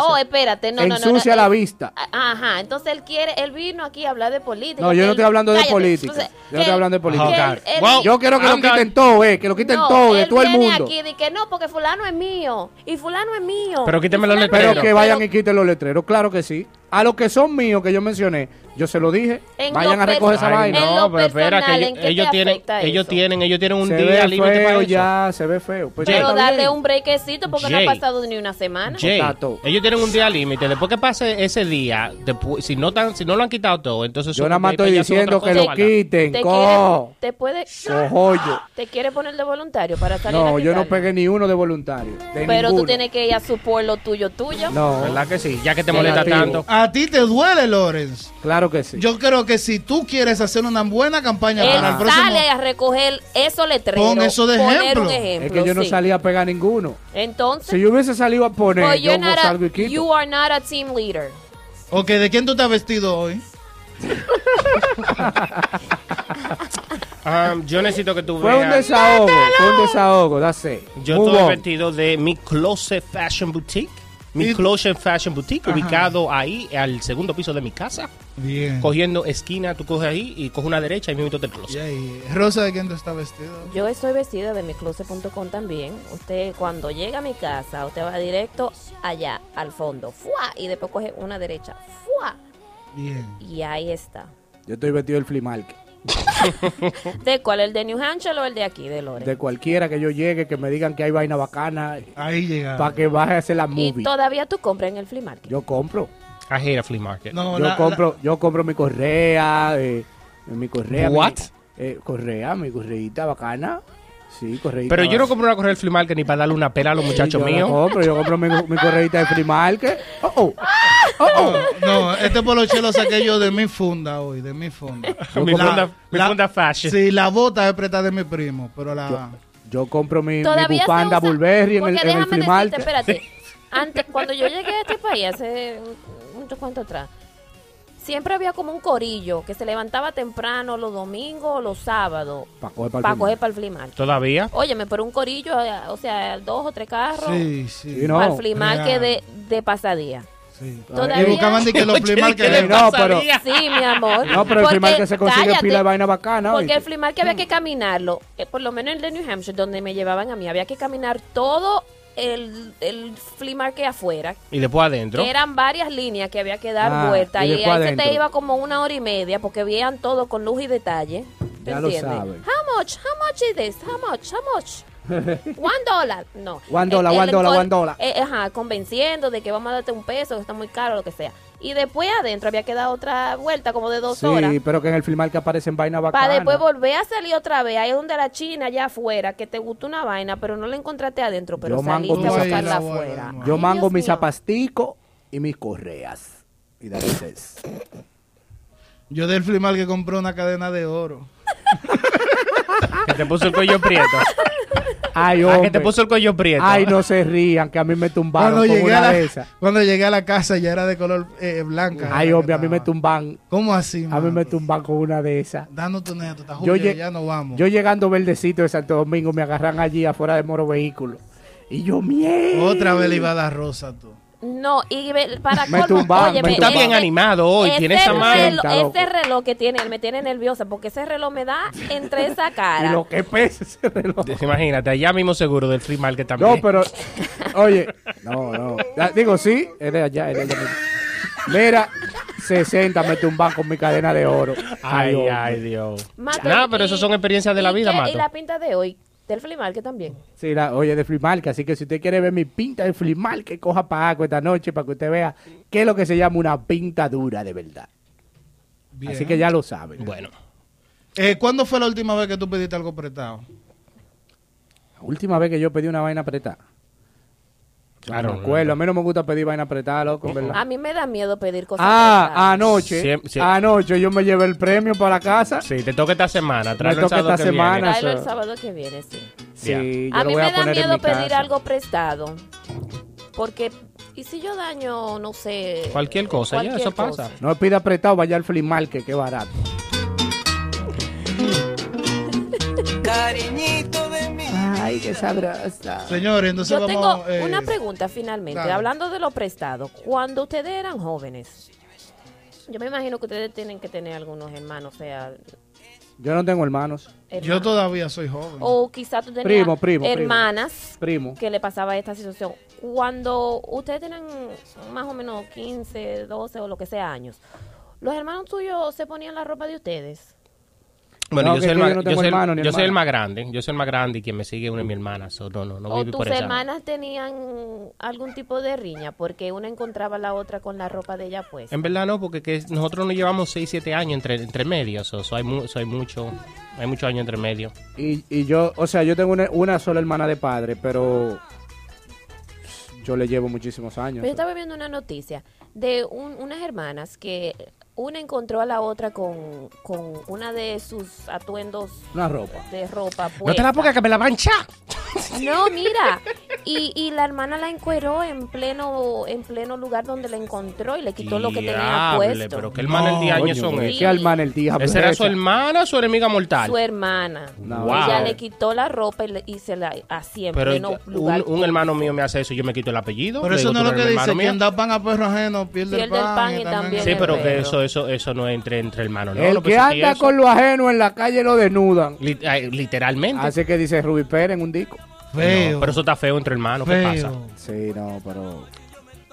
Oh, espérate, no, no, no. Ensucia no, la eh, vista. Ajá, entonces él quiere, él vino aquí a hablar de política. No, yo no estoy hablando de política. entonces, Yo no estoy hablando de política. Yo quiero que lo quiten todo, eh, que lo quiten no, todo, de todo el mundo. aquí de que no, porque fulano es mío y fulano es mío. Pero quíteme los letreros. Pero que vayan Pero y quiten los letreros, claro que sí. A los que son míos, que yo mencioné, yo se lo dije, En vayan lo a recoger esa vaina. no, pero espera, que ¿en ellos, ellos tienen, ellos tienen, ellos tienen un se día límite para eso. ya, se ve feo. Pues ya Pero dale bien. un brequecito porque no ha pasado ni una semana. Jay, ellos tienen un día límite. Después que pase ese día, después, si no tan, si no lo han quitado todo, entonces Yo nada más estoy diciendo que lo quiten, te, quiere, te puede Cojollo. te quiere poner de voluntario para salir No, a yo no pegué ni uno de voluntario. de Pero tú tienes que ir a su pueblo tuyo tuyo. No, ¿Verdad que sí? Ya que te molesta tanto. A ti te duele, Lorenz. claro que sí. Yo creo que si tú quieres hacer una buena campaña Él para el próximo... sale a recoger esos letreros. Pon eso de poner ejemplo. es que yo no sí. salí a pegar ninguno. Entonces, Si yo hubiese salido a poner, pues yo a- salgo y quito. you are not a team leader. Ok, ¿de quién tú estás vestido hoy? Um, yo necesito que tú Fue un desahogo, fue un desahogo, that's it. Yo Move estoy on. vestido de mi Closet Fashion Boutique. Mi Y- Closet Fashion Boutique, Ajá. ubicado ahí al segundo piso de mi casa. Bien. Cogiendo esquina, tú coges ahí y coges una derecha y me meto del closet. Y ahí, Rosa, ¿de quién tú estás vestido? Yo estoy vestida de micloset.com también. Usted cuando llega a mi casa, usted va directo allá, al fondo, ¡fua! y después coge una derecha, ¡fua! Bien. y ahí está. Yo estoy vestido del flea market. ¿De cuál? ¿El de New Hampshire o el de aquí, de Lore? De cualquiera que yo llegue, que me digan que hay vaina bacana. Ahí llega. Para que baje a hacer la y movie. todavía tú compras en el flea market. Yo compro. I hate a flea market. No, yo la- compro, yo compro mi correa, eh, mi correa. mi- What? eh, correa, mi correita bacana. Sí, correita. Pero yo no compro una correa del flea market ni para darle una pela a los muchachos yo míos. compro, yo compro mi, mi correita de free market. Oh, oh. Oh, oh. No, este poloche lo saqué yo de mi funda hoy, de mi funda. Mi La- funda- mi la- funda fashion. Sí, la bota es prestada de mi primo, pero la... Yo compro mi, bufanda Burberry en el, en el déjame flea decirte, market. espérate. Antes, cuando yo llegué a este país, hace mucho cuánto atrás, siempre había como un corillo que se levantaba temprano los domingos o los sábados Pa' coger para flea coger para el flea market. ¿Todavía? Óyeme, pero un corillo, eh, o sea, dos o tres carros Sí, sí. Sí, no. para el market real. de, de pasadía. Sí. Todavía- Y buscaban de que los le No, pero- Sí, mi amor. No, pero el Porque- market se consigue cállate, pila de vaina bacana. Porque ¿oíste? el flea market había que caminarlo, eh, por lo menos el de New Hampshire, donde me llevaban a mí, había que caminar todo el, el flea market afuera, Y después adentro. eran varias líneas que había que dar Ah, vuelta y y, ahí después se adentro. te iba como una hora y media porque veían todo con luz y detalle. ¿Te Ya lo entiendes? saben. How much? How much is this? How much? How much? One dollar. No. One dollar, El- one el dollar, encon- one dollar. eh, ajá, convenciendo de que vamos a darte un peso, que está muy caro, lo que sea. Y después adentro había que dar otra vuelta como de dos horas. Sí, pero que en el flea market aparecen vaina bacana. Para después volver a salir otra vez, ahí donde la China, allá afuera, que te gustó una vaina, pero no la encontraste adentro, pero Yo mango saliste a buscarla afuera. Yo Ay, mango Dios mis zapasticos y mis correas. Y it. Yo del flea market compré una cadena de oro. Que te puso el cuello prieto. Ay, Ah, hombre. que te puso el cuello prieto. Ay, no se rían, que a mí me tumbaron Cuando con llegué, una a la, de esas. cuando llegué a la casa ya era de color eh, blanca. Ay, hombre, a mí me tumban. ¿Cómo así, A mí me tumban con una de esas. Danos tu neto, está Yo, Julio, lle- ya nos vamos. yo llegando verdecito de Santo Domingo, me agarran allí afuera de Moro Vehículo. Y yo, mierda. Otra vez le iba a dar rosa tú. No, y para Me colmo, tumbaron, óyeme, me Está bien animado hoy, ese tiene esa mano. ese reloj que tiene, él me tiene nerviosa porque ese reloj me da entre esa Y cara. lo que pesa ese reloj. Imagínate, allá mismo seguro del free market también. No, pero, oye, no, no. Digo, sí, es de allá, es de allá. Mira, 60 me tumban con mi cadena de oro. Ay, ay, Dios. Mato, Nada, pero y- eso son experiencias de la ¿y vida, qué- Mato. Y la pinta de hoy, del flea market también. Sí, la, oye, de free market. Así que si usted quiere ver mi pinta de free market, coja para Aco esta noche para que usted vea qué es lo que se llama una pinta dura de verdad. Bien. Así que ya lo saben. Bueno, Eh, ¿Cuándo fue la última vez que tú pediste algo prestado? La última vez que yo pedí una vaina apretada. Acuerdo. A mí no me gusta pedir vaina apretada, loco, ¿verdad? A mí me da miedo pedir cosas Ah, anoche. Siem- Anoche yo me llevé el premio para la casa. sí, te toca esta semana. Tráelo el toca sábado esta que viene. semana. Tráelo el eso. sábado que viene, sí. Sí, yo A lo mí voy me a da poner en miedo mi pedir casa. algo prestado. Porque, ¿y si yo daño, no sé... Cualquier cosa, ya, eso pasa. No pida prestado, vaya al flea market, que barato. Cariñito. Ay, qué sabrosa. Señores, entonces Yo tengo eh, una pregunta finalmente, dale. hablando de lo prestado. Cuando ustedes eran jóvenes, yo me imagino que ustedes tienen que tener algunos hermanos, o sea, Yo no tengo hermanos. Yo todavía soy joven. o quizá tú tenías Primo, primo, primo. hermanas Primo. que le pasaba esta situación. Cuando ustedes tenían más o menos 15, 12 o lo que sea años, ¿los hermanos tuyos se ponían la ropa de ustedes? Bueno, No, yo soy, el yo no yo soy el- hermano ni yo soy el hermana. más grande. Yo soy el más grande y quien me sigue es una de mi hermana. So, no, no, no ¿O tus por esa. hermanas tenían algún tipo de riña porque una encontraba a la otra con la ropa de ella pues? En verdad no, porque que nosotros nos llevamos 6, 7 años entre, entre medios. So, so hay, mu- so hay mucho hay muchos años entre medio. Y, y yo, o sea, yo tengo una, una sola hermana de padre, pero yo le llevo muchísimos años. Pero yo estaba viendo una noticia de un- unas hermanas que una encontró a la otra con, con una de sus atuendos Una ropa. de ropa No te la puesta. pongas que me la mancha. No, mira. Y, y la hermana la encueró en pleno en pleno lugar donde la encontró y le quitó lo que tenía Diable, puesto. Pero qué hermana el diaño Coño, son. ¿Qué hermana el diablo? ¿Esa era su hermana, su enemiga mortal? Su hermana. Wow. Ella le quitó la ropa y, le- y se la así en Pero pleno un, lugar. un hermano mío me hace eso, yo me quito el apellido. Pero eso digo, no es lo que dice, quien da pan a perro ajeno pierde, Pierde el pan y también Sí, el pero que eso, eso, eso no es entre, entre hermanos. ¿no? el No que anda eso- con lo ajeno en la calle lo desnudan. Literalmente. Así que dice Ruby Pérez en un disco. No, pero eso está feo entre hermanos. ¿Qué pasa? Sí, no, pero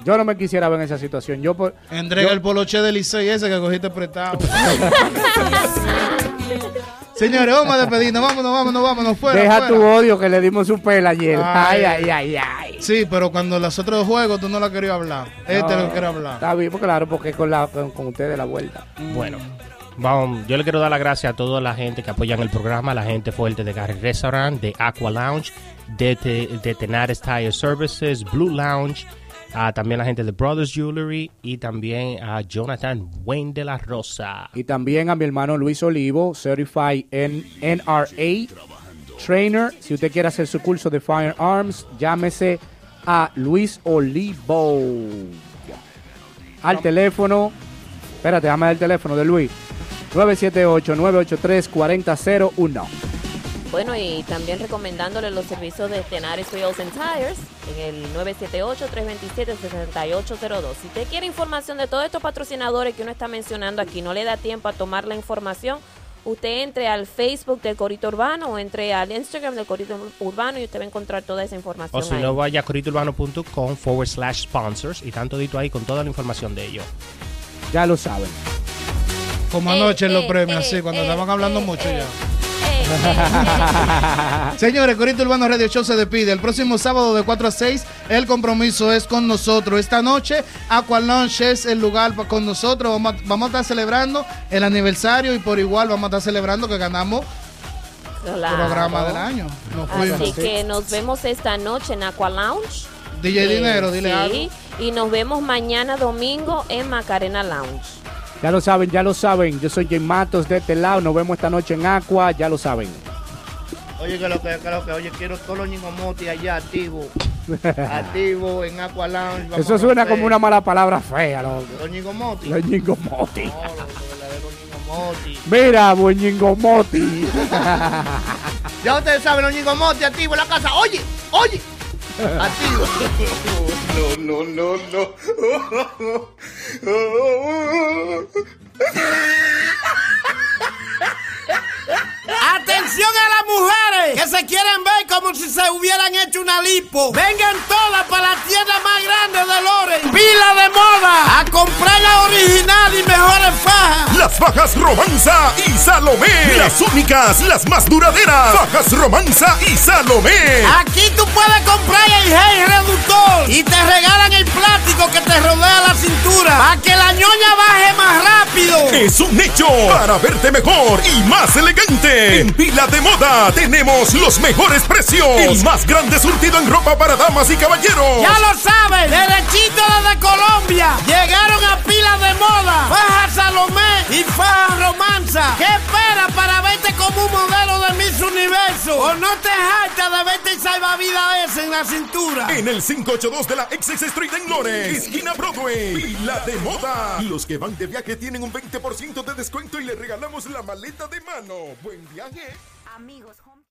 yo no me quisiera ver en esa situación. Yo por Entrega yo- el poloche del Licey ese que cogiste prestado. Señores, vamos a despedirnos. Vámonos, vámonos, vámonos. Fuera, deja fuera. tu odio que le dimos su pela ayer. Ay, Ay. ay, ay, ay. Sí, pero cuando los otros juegos tú no la querías hablar. Este No, lo quiere hablar. Está bien, pues claro, porque con, la, con, con ustedes la vuelta. Bueno, vamos, yo le quiero dar las gracias a toda la gente que apoyan el programa, la gente fuerte de Gary Restaurant, de Aqua Lounge, de, Te- de Tenares Tire Services, Blue Lounge, a también la gente de Brothers Jewelry y también a Jonathan Wayne de la Rosa. Y también a mi hermano Luis Olivo, Certified en NRA Trainer. Si usted quiere hacer su curso de Firearms, llámese a Luis Olivo. Al teléfono, espérate, dame el teléfono de Luis. 978-983-4001. Bueno, y también recomendándole los servicios de Tenares Wheels and Tires en el 978-327-6802. Si usted quiere información de todos estos patrocinadores que uno está mencionando aquí, no le da tiempo a tomar la información, usted entre al Facebook del Corito Urbano o entre al Instagram del Corito Urbano y usted va a encontrar toda esa información O si ahí. no, vaya a coritourbano.com forward slash sponsors y tanto dito ahí con toda la información de ellos. Ya lo saben. Como Eh, anoche en los eh, premios, eh, así, cuando eh, estaban hablando eh, mucho eh, ya. Señores, Corito Urbano Radio Show se despide. El próximo sábado de 4 a 6, el compromiso es con nosotros. Esta noche, Aqua Lounge es el lugar con nosotros. Vamos a, vamos a estar celebrando el aniversario y por igual vamos a estar celebrando que ganamos Claro. programa del año. Nos fuimos. Así que nos vemos esta noche en Aqua Lounge. DJ Dinero, dile sí, algo. Y nos vemos mañana domingo en Macarena Lounge. Ya lo saben, ya lo saben. Yo soy Jay Matos de este lado. Nos vemos esta noche en Aqua. Ya lo saben. Oye, que lo que, que lo que, oye, quiero todos los ñingomotis allá activos. activos en Aqua Lounge. vamos Eso suena como una mala palabra fea, loco. Los ñingomotis. Los ñingomoti. No, los. Mira, buen ñingomoti. Ya ustedes saben, los ñingomotis activos en la casa. Oye, oye. Activos. No, no, no, no. Atención a las mujeres que se quieren ver como si se hubieran hecho una lipo. Vengan todas para la tienda más grande de Loren. Pila de moda. A comprar la original y mejores fajas. Las fajas Romanza y Salomé. Las únicas, las más duraderas. Fajas Romanza y Salomé. Aquí tú puedes comprar el gel reductor y te regalan el plástico que te rodea la cintura para que la ñoña baje más rápido. Es un hecho para verte mejor y más elegante. En Pila de Moda tenemos los mejores precios. El más grande surtido en ropa para damas y caballeros. Ya lo sabes, derechito desde Colombia. Llegaron a pila de moda. Faja Salomé y Faja Romanza. ¿Qué esperas para verte como un modelo de Miss Universo? ¿O no te jactas de verte y salvavidas ese en la cintura? En el 582 de la XX Street en Lawrence, esquina Broadway. Pila de Moda. Los que van de viaje tienen un 20% de descuento y le regalamos la maleta de mano. Viaje. Amigos,